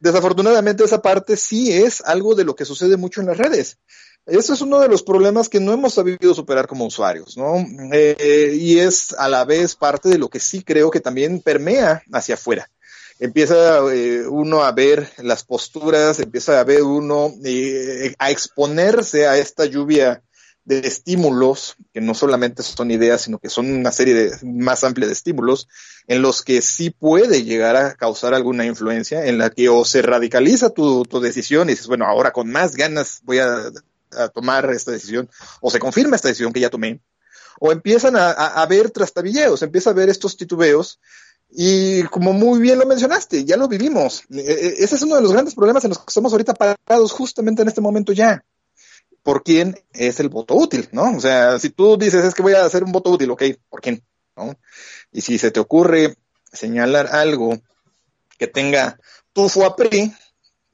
Desafortunadamente esa parte sí es algo de lo que sucede mucho en las redes. Eso es uno de los problemas que no hemos sabido superar como usuarios, ¿no? Eh, y es a la vez parte de lo que sí creo que también permea hacia afuera. Empieza eh, uno a ver las posturas, empieza a ver uno eh, a exponerse a esta lluvia de estímulos, que no solamente son ideas, sino que son una serie de, más amplia de estímulos, en los que sí puede llegar a causar alguna influencia, en la que o se radicaliza tu decisión y dices, bueno, ahora con más ganas voy a, tomar esta decisión, o se confirma esta decisión que ya tomé, o empiezan a, a, ver trastabilleos, empieza a ver estos titubeos, y como muy bien lo mencionaste, ya lo vivimos. E, e, ese es uno de los grandes problemas en los que estamos ahorita parados justamente en este momento ya por quién es el voto útil, ¿no? O sea, si tú dices es que voy a hacer un voto útil, ok, ¿por quién? ¿No? Y si se te ocurre señalar algo que tenga tufo a PRI,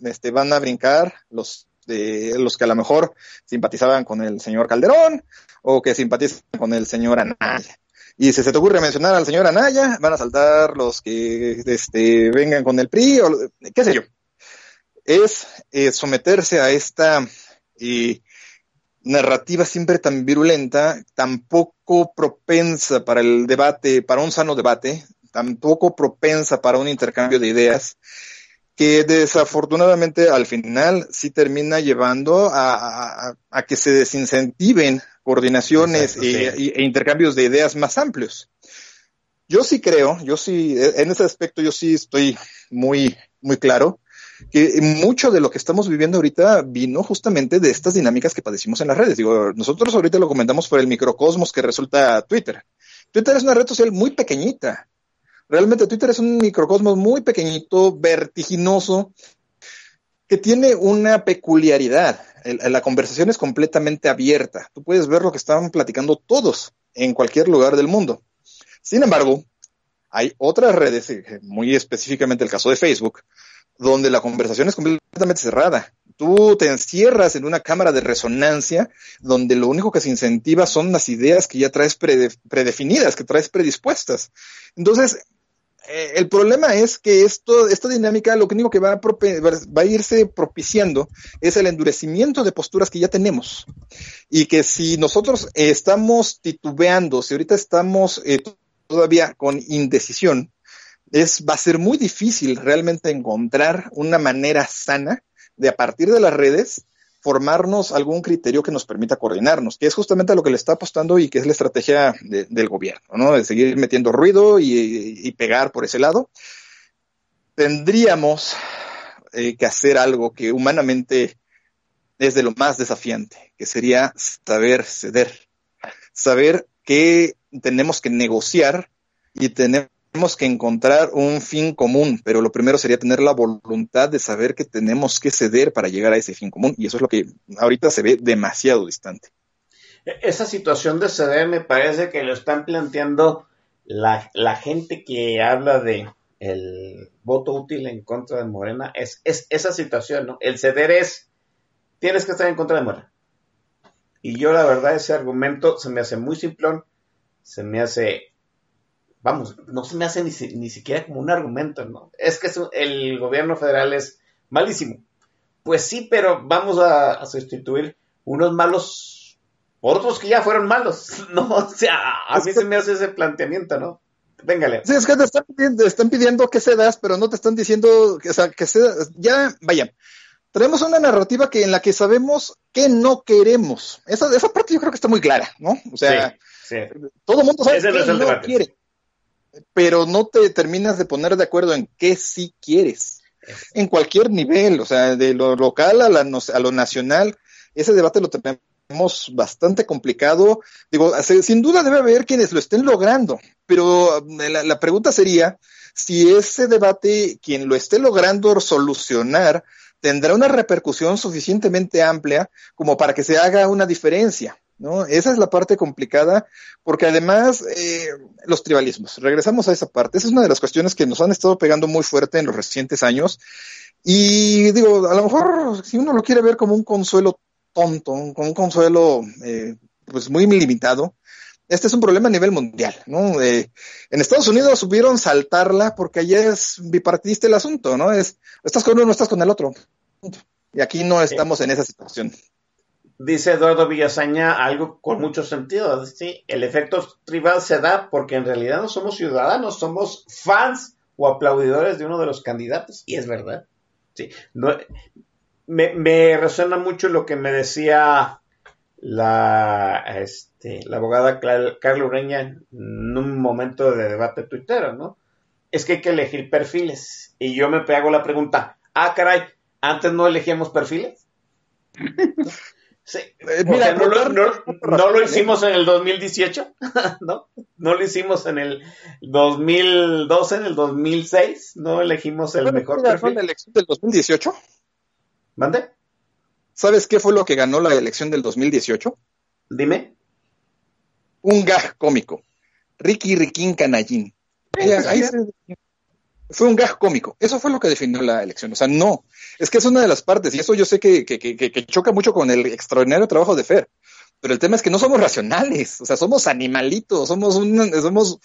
este, van a brincar los de los que a lo mejor simpatizaban con el señor Calderón o que simpatizan con el señor Anaya. Y si se te ocurre mencionar al señor Anaya, van a saltar los que este, vengan con el PRI o qué sé yo. Es eh, someterse a esta y narrativa siempre tan virulenta, tan poco propensa para el debate, para un sano debate, tan poco propensa para un intercambio de ideas, que desafortunadamente al final sí termina llevando a, que se desincentiven coordinaciones e, e, intercambios de ideas más amplios. Yo sí creo, yo sí, en ese aspecto yo sí estoy muy, muy claro que mucho de lo que estamos viviendo ahorita vino justamente de estas dinámicas que padecimos en las redes. Digo, nosotros ahorita lo comentamos por el microcosmos que resulta Twitter. Twitter es una red social muy pequeñita. Realmente Twitter es un microcosmos muy pequeñito, vertiginoso, que tiene una peculiaridad. la conversación es completamente abierta. Tú puedes ver lo que estaban platicando todos en cualquier lugar del mundo. Sin embargo, hay otras redes, eh, muy específicamente el caso de Facebook, donde la conversación es completamente cerrada. Tú te encierras en una cámara de resonancia donde lo único que se incentiva son las ideas que ya traes predefinidas, que traes predispuestas. Entonces, eh, el problema es que esto, esta dinámica lo único que va a, irse propiciando es el endurecimiento de posturas que ya tenemos. Y que si nosotros estamos titubeando, si ahorita estamos eh, todavía con indecisión, es, va a ser muy difícil realmente encontrar una manera sana de a partir de las redes formarnos algún criterio que nos permita coordinarnos, que es justamente a lo que le está apostando y que es la estrategia del gobierno, ¿no? De seguir metiendo ruido y, pegar por ese lado. Tendríamos eh, que hacer algo que humanamente es de lo más desafiante, que sería saber ceder, saber que tenemos que negociar y tenemos tenemos que encontrar un fin común, pero lo primero sería tener la voluntad de saber que tenemos que ceder para llegar a ese fin común, y eso es lo que ahorita se ve demasiado distante. E-, esa situación de ceder me parece que lo están planteando la, gente que habla de el voto útil en contra de Morena, es, es esa situación, ¿no? El ceder es, tienes que estar en contra de Morena. Y yo la verdad ese argumento se me hace muy simplón, se me hace vamos, no se me hace ni, ni siquiera como un argumento, ¿no? Es que el gobierno federal es malísimo. Pues sí, pero vamos a, sustituir unos malos otros que ya fueron malos. No, o sea, a mí se me hace ese planteamiento, ¿no? Véngale. Sí, es que te están pidiendo, están pidiendo que cedas, pero no te están diciendo que, o sea, que cedas. Ya, vaya, tenemos una narrativa que en la que sabemos que no queremos. Esa, esa parte yo creo que está muy clara, ¿no? O sea, Sí, sí. todo el mundo sabe que no debate. quiere, pero no te terminas de poner de acuerdo en qué sí quieres. En cualquier nivel, o sea, de lo local a, la, a lo nacional, ese debate lo tenemos bastante complicado. Digo, sin duda debe haber quienes lo estén logrando, pero eh, la, la pregunta sería si ese debate, quien lo esté logrando solucionar, tendrá una repercusión suficientemente amplia como para que se haga una diferencia. ¿No? Esa es la parte complicada, porque además eh, los tribalismos, regresamos a esa parte, esa es una de las cuestiones que nos han estado pegando muy fuerte en los recientes años, y digo, a lo mejor si uno lo quiere ver como un consuelo tonto, como un consuelo eh, pues muy limitado, este es un problema a nivel mundial, ¿no? Eh, en Estados Unidos supieron saltarla porque allá es bipartidista el asunto, ¿no? Es, estás con uno, no estás con el otro. Y aquí no estamos en esa situación. Dice Eduardo Villasaña algo con mucho sentido. Sí, el efecto tribal se da porque en realidad no somos ciudadanos, somos fans o aplaudidores de uno de los candidatos. Y es verdad. Sí, me, me resuena mucho lo que me decía la, este, la abogada Carla Ureña en un momento de debate tuitero, ¿no? Es que hay que elegir perfiles. Y yo me hago la pregunta, ah, caray, ¿antes no elegíamos perfiles? Sí. Eh, mira, no, lo, votar- no- no lo hicimos en el 2018, ¿no? No lo hicimos en el 2012, en el 2006, no elegimos el Bueno, mejor mira, fue perfil. la elección del 2018. ¿Mande? ¿Sabes qué fue lo que ganó la elección del 2018? Dime. Un gag cómico. Ricky Riquín Canallín. Ahí- ahí se- fue un gag cómico. Eso fue lo que definió la elección. O sea, no. Es que es una de las partes, y eso yo sé que, que, que, que choca mucho con el extraordinario trabajo de Fer. Pero el tema es que no somos racionales, o sea, somos animalitos, somos un, somos,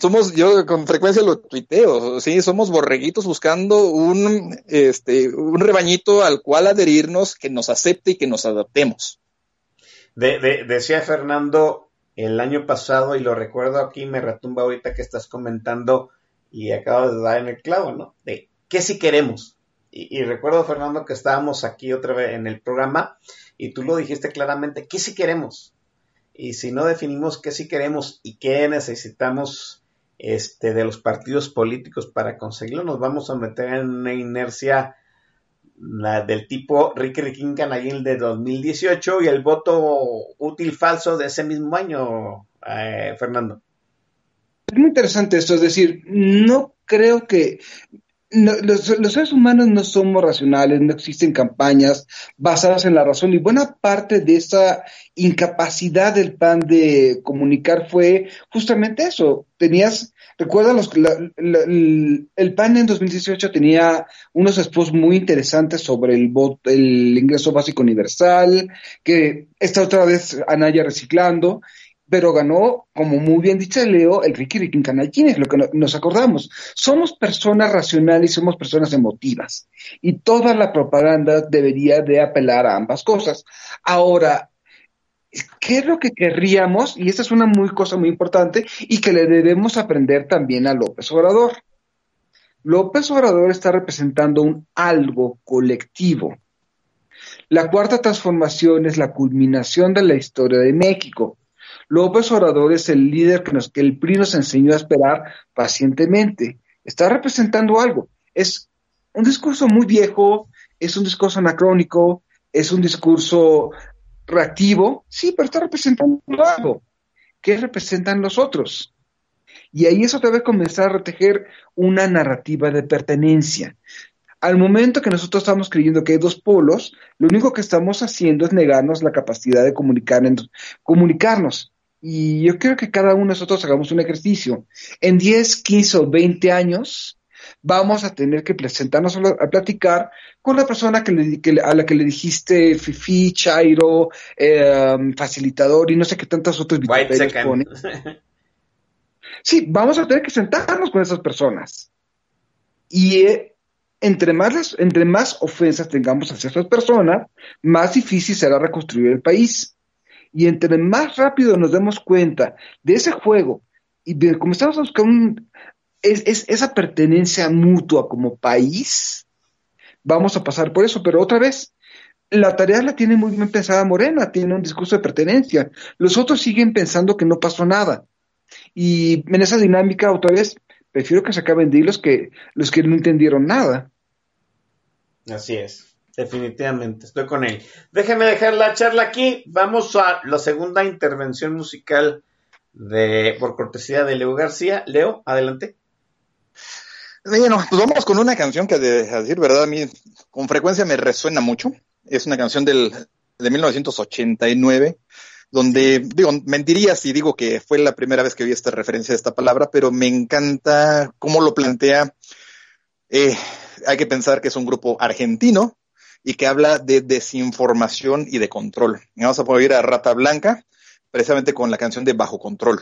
somos, yo con frecuencia lo tuiteo, sí, somos borreguitos buscando un, este, un rebañito al cual adherirnos, que nos acepte y que nos adaptemos. De, de- decía Fernando el año pasado, y lo recuerdo aquí, me retumba ahorita que estás comentando y acabas de dar en el clavo, ¿no? De qué si queremos. Y, recuerdo, Fernando, que estábamos aquí otra vez en el programa y tú lo dijiste claramente, ¿qué si queremos? Y si no definimos qué si queremos y qué necesitamos este, de los partidos políticos para conseguirlo, nos vamos a meter en una inercia la del tipo Ricky Riquín Canallín de 2018 y el voto útil falso de ese mismo año, eh, Fernando. Es muy interesante esto, es decir, no creo que no- los, seres humanos no somos racionales, no existen campañas basadas en la razón y buena parte de esa incapacidad del PAN de comunicar fue justamente eso. Tenías, recuerda, los, la- la- el, PAN en 2018 tenía unos spots muy interesantes sobre el voto, el ingreso básico universal, que está otra vez Anaya reciclando pero ganó, como muy bien dice Leo, el Ricky Ricky Canallín, es lo que no- nos acordamos. Somos personas racionales somos personas emotivas. Y toda la propaganda debería de apelar a ambas cosas. Ahora, ¿qué es lo que querríamos? Y esta es una muy cosa muy importante y que le debemos aprender también a López Obrador. López Obrador está representando un algo colectivo. La cuarta transformación es la culminación de la historia de México. López Obrador es el líder que, nos, que el PRI nos enseñó a esperar pacientemente. Está representando algo. Es un discurso muy viejo, es un discurso anacrónico, es un discurso reactivo, sí, pero está representando algo. ¿Qué representan los otros? Y ahí eso debe comenzar a retejer una narrativa de pertenencia. Al momento que nosotros estamos creyendo que hay dos polos, lo único que estamos haciendo es negarnos la capacidad de comunicar comunicarnos. Y yo creo que cada uno de nosotros hagamos un ejercicio. En 10, 15 o 20 años vamos a tener que presentarnos a, la- a platicar con la persona que le- que le- a la que le dijiste fifi, chairo, eh, facilitador y no sé qué tantas otras ponen. Sí, vamos a tener que sentarnos con esas personas. Y eh, entre, más las- entre más ofensas tengamos hacia esas personas, más difícil será reconstruir el país. Y entre más rápido nos demos cuenta de ese juego y de cómo estamos buscando un- es- esa pertenencia mutua como país, vamos a pasar por eso. Pero otra vez, la tarea la tiene muy bien pensada Morena, tiene un discurso de pertenencia. Los otros siguen pensando que no pasó nada. Y en esa dinámica, otra vez, prefiero que se acaben de ir los que, los que no entendieron nada. Así es, definitivamente, estoy con él. Déjeme dejar la charla aquí. Vamos a la segunda intervención musical de por cortesía de Leo García. Leo, adelante. Bueno, pues vamos con una canción que, de, a decir verdad, a mí con frecuencia me resuena mucho. Es una canción del, de 1989, donde, digo, mentiría si digo que fue la primera vez que vi esta referencia de esta palabra, pero me encanta cómo lo plantea. Eh, hay que pensar que es un grupo argentino y que habla de desinformación y de control. Vamos a oír a Rata Blanca, precisamente con la canción de Bajo Control.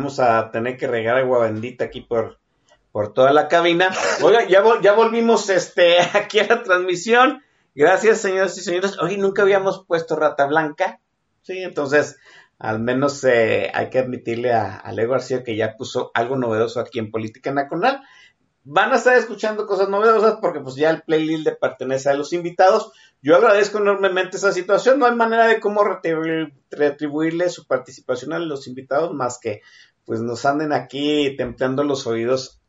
Vamos a tener que regar agua bendita aquí por, por toda la cabina. Oiga, ya, ya volvimos este, aquí a la transmisión. Gracias, señores y señores. Hoy nunca habíamos puesto rata blanca. Sí, entonces, al menos eh, hay que admitirle a, a Leo García que ya puso algo novedoso aquí en Política Nacional. Van a estar escuchando cosas novedosas porque pues ya el playlist le pertenece a los invitados. Yo agradezco enormemente esa situación. No hay manera de cómo retribuirle su participación a los invitados más que pues nos anden aquí templando los oídos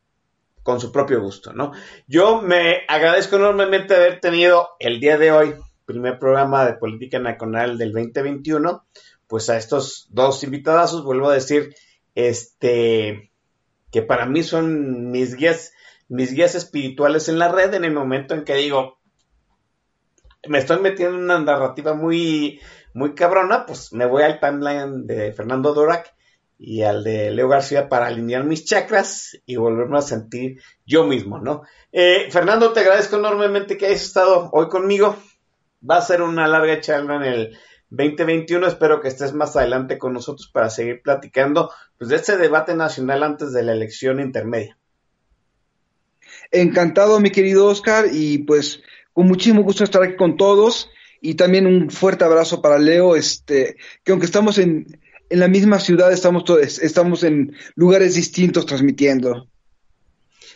con su propio gusto, ¿no? Yo me agradezco enormemente haber tenido el día de hoy, primer programa de Política Nacional del 2021, pues a estos dos invitados, vuelvo a decir, este, que para mí son mis guías mis guías espirituales en la red en el momento en que digo, me estoy metiendo en una narrativa muy, muy cabrona, pues me voy al timeline de Fernando Dorak y al de Leo García para alinear mis chakras y volverme a sentir yo mismo, ¿no? Eh, Fernando, te agradezco enormemente que hayas estado hoy conmigo. Va a ser una larga charla en el 2021. Espero que estés más adelante con nosotros para seguir platicando pues, de este debate nacional antes de la elección intermedia. Encantado, mi querido Oscar, y pues con muchísimo gusto estar aquí con todos. Y también un fuerte abrazo para Leo, este, que aunque estamos en, en la misma ciudad, estamos, todos, estamos en lugares distintos transmitiendo.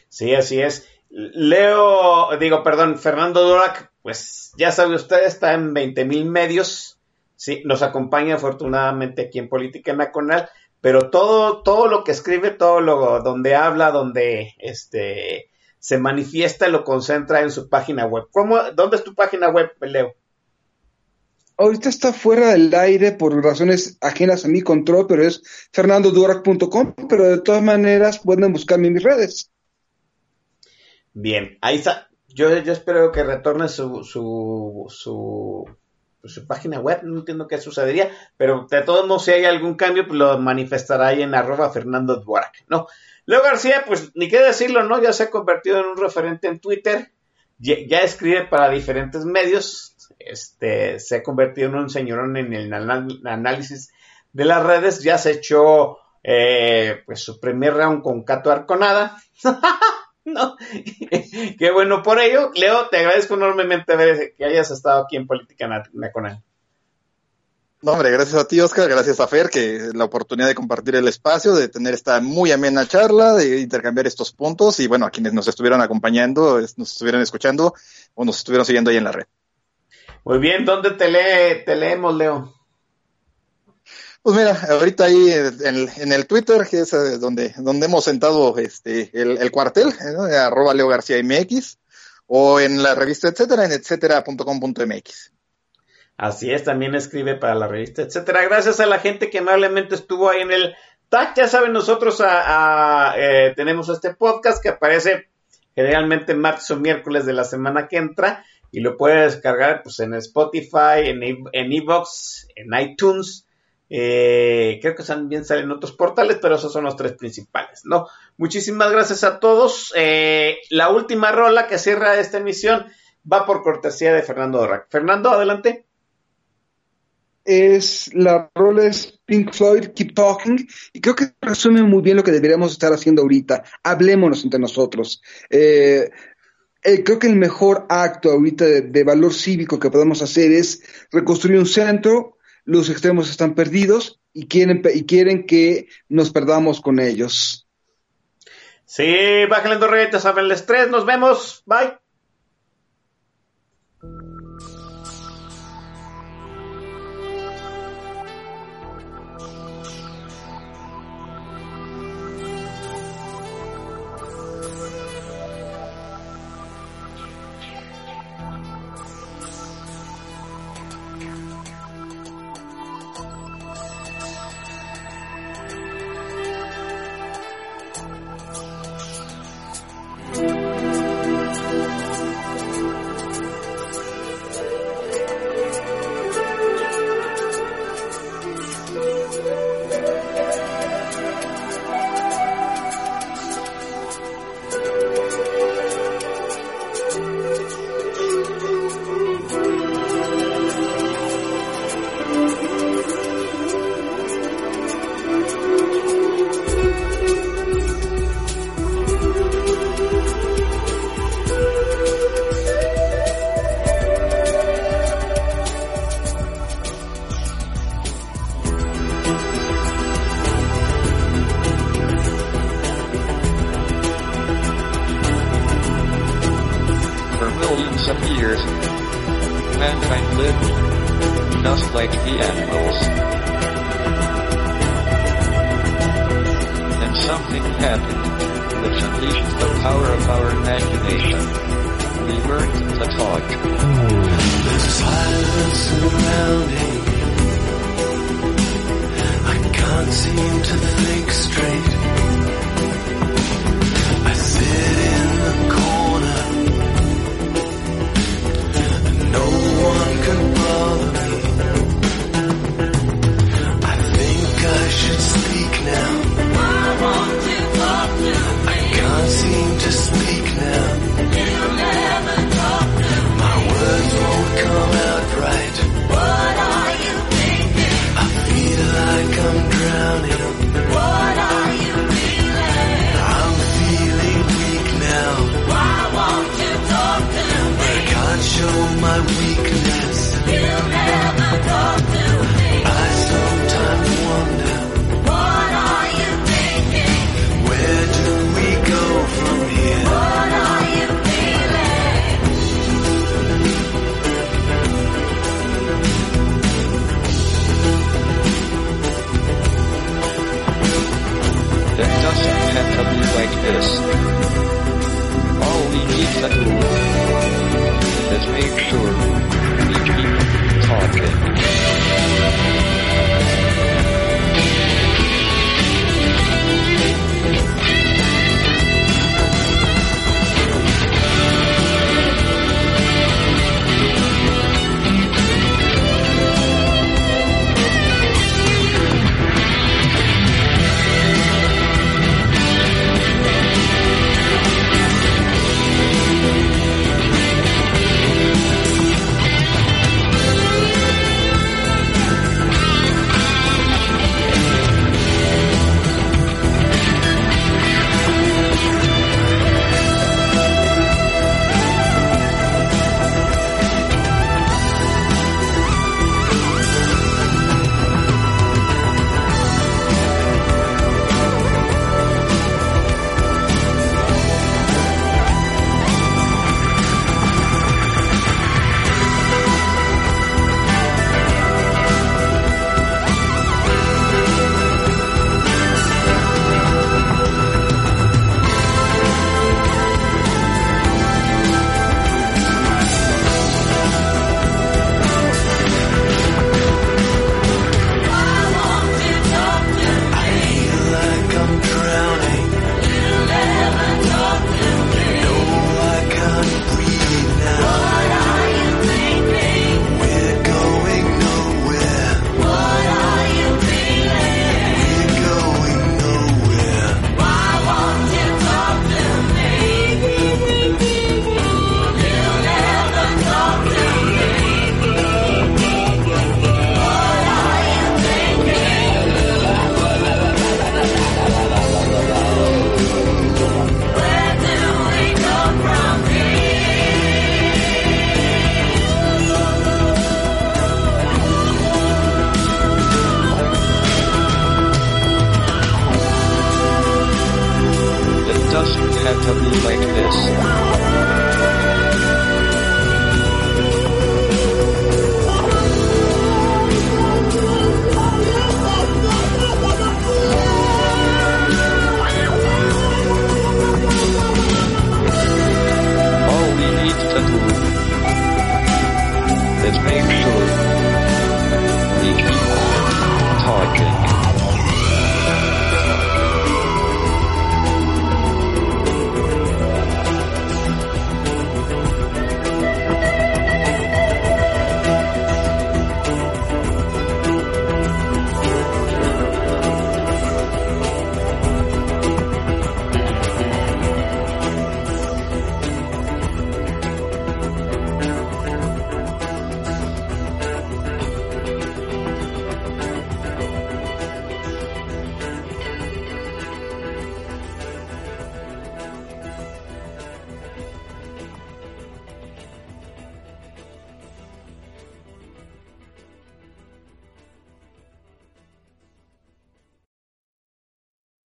Sí, así es. Leo, digo, perdón, Fernando Dorak, pues ya sabe usted, está en 20 mil medios. Sí, nos acompaña afortunadamente aquí en Política Nacional, pero todo, todo lo que escribe, todo lo donde habla, donde este se manifiesta lo concentra en su página web. ¿Cómo, ¿Dónde es tu página web, Leo? Ahorita está fuera del aire por razones ajenas a mi control, pero es fernandodurak.com, pero de todas maneras pueden buscarme en mis redes. Bien, ahí está. Yo, espero que retorne su, su, su, página web, no entiendo qué sucedería, pero de todos modos, si hay algún cambio, pues lo manifestará ahí en arroba Fernando ¿no? Leo García, pues ni qué decirlo, ¿no? Ya se ha convertido en un referente en Twitter, ya, escribe para diferentes medios, este, se ha convertido en un señorón en el análisis de las redes, ya se echó eh, pues su primer round con Cato Arconada. no, qué bueno por ello. Leo, te agradezco enormemente que hayas estado aquí en Política Nacional. No, hombre, gracias a ti, Oscar, gracias a Fer, que la oportunidad de compartir el espacio, de tener esta muy amena charla, de intercambiar estos puntos y bueno, a quienes nos estuvieron acompañando, nos estuvieron escuchando o nos estuvieron siguiendo ahí en la red. Muy bien, ¿dónde te, lee, te leemos, Leo? Pues mira, ahorita ahí en, el Twitter, que es eh, donde, donde hemos sentado este, el, cuartel, ¿eh? arroba Leo García MX, o en la revista etcétera, en etcétera.com.mx. Así es, también escribe para la revista, etcétera. Gracias a la gente que amablemente estuvo ahí en el tag. Ya saben, nosotros a, eh, tenemos este podcast que aparece generalmente martes o miércoles de la semana que entra y lo puedes descargar pues, en Spotify, en, en Evox, en iTunes. Eh, creo que también salen otros portales, pero esos son los tres principales, ¿no? Muchísimas gracias a todos. Eh, la última rola que cierra esta emisión va por cortesía de Fernando Dorac. Fernando, adelante es la rola es Pink Floyd, Keep Talking, y creo que resume muy bien lo que deberíamos estar haciendo ahorita. Hablémonos entre nosotros. Eh, eh, creo que el mejor acto ahorita de, valor cívico que podemos hacer es reconstruir un centro, los extremos están perdidos y quieren, y quieren que nos perdamos con ellos. Sí, bájenle dos rayitas, el estrés, nos vemos, bye.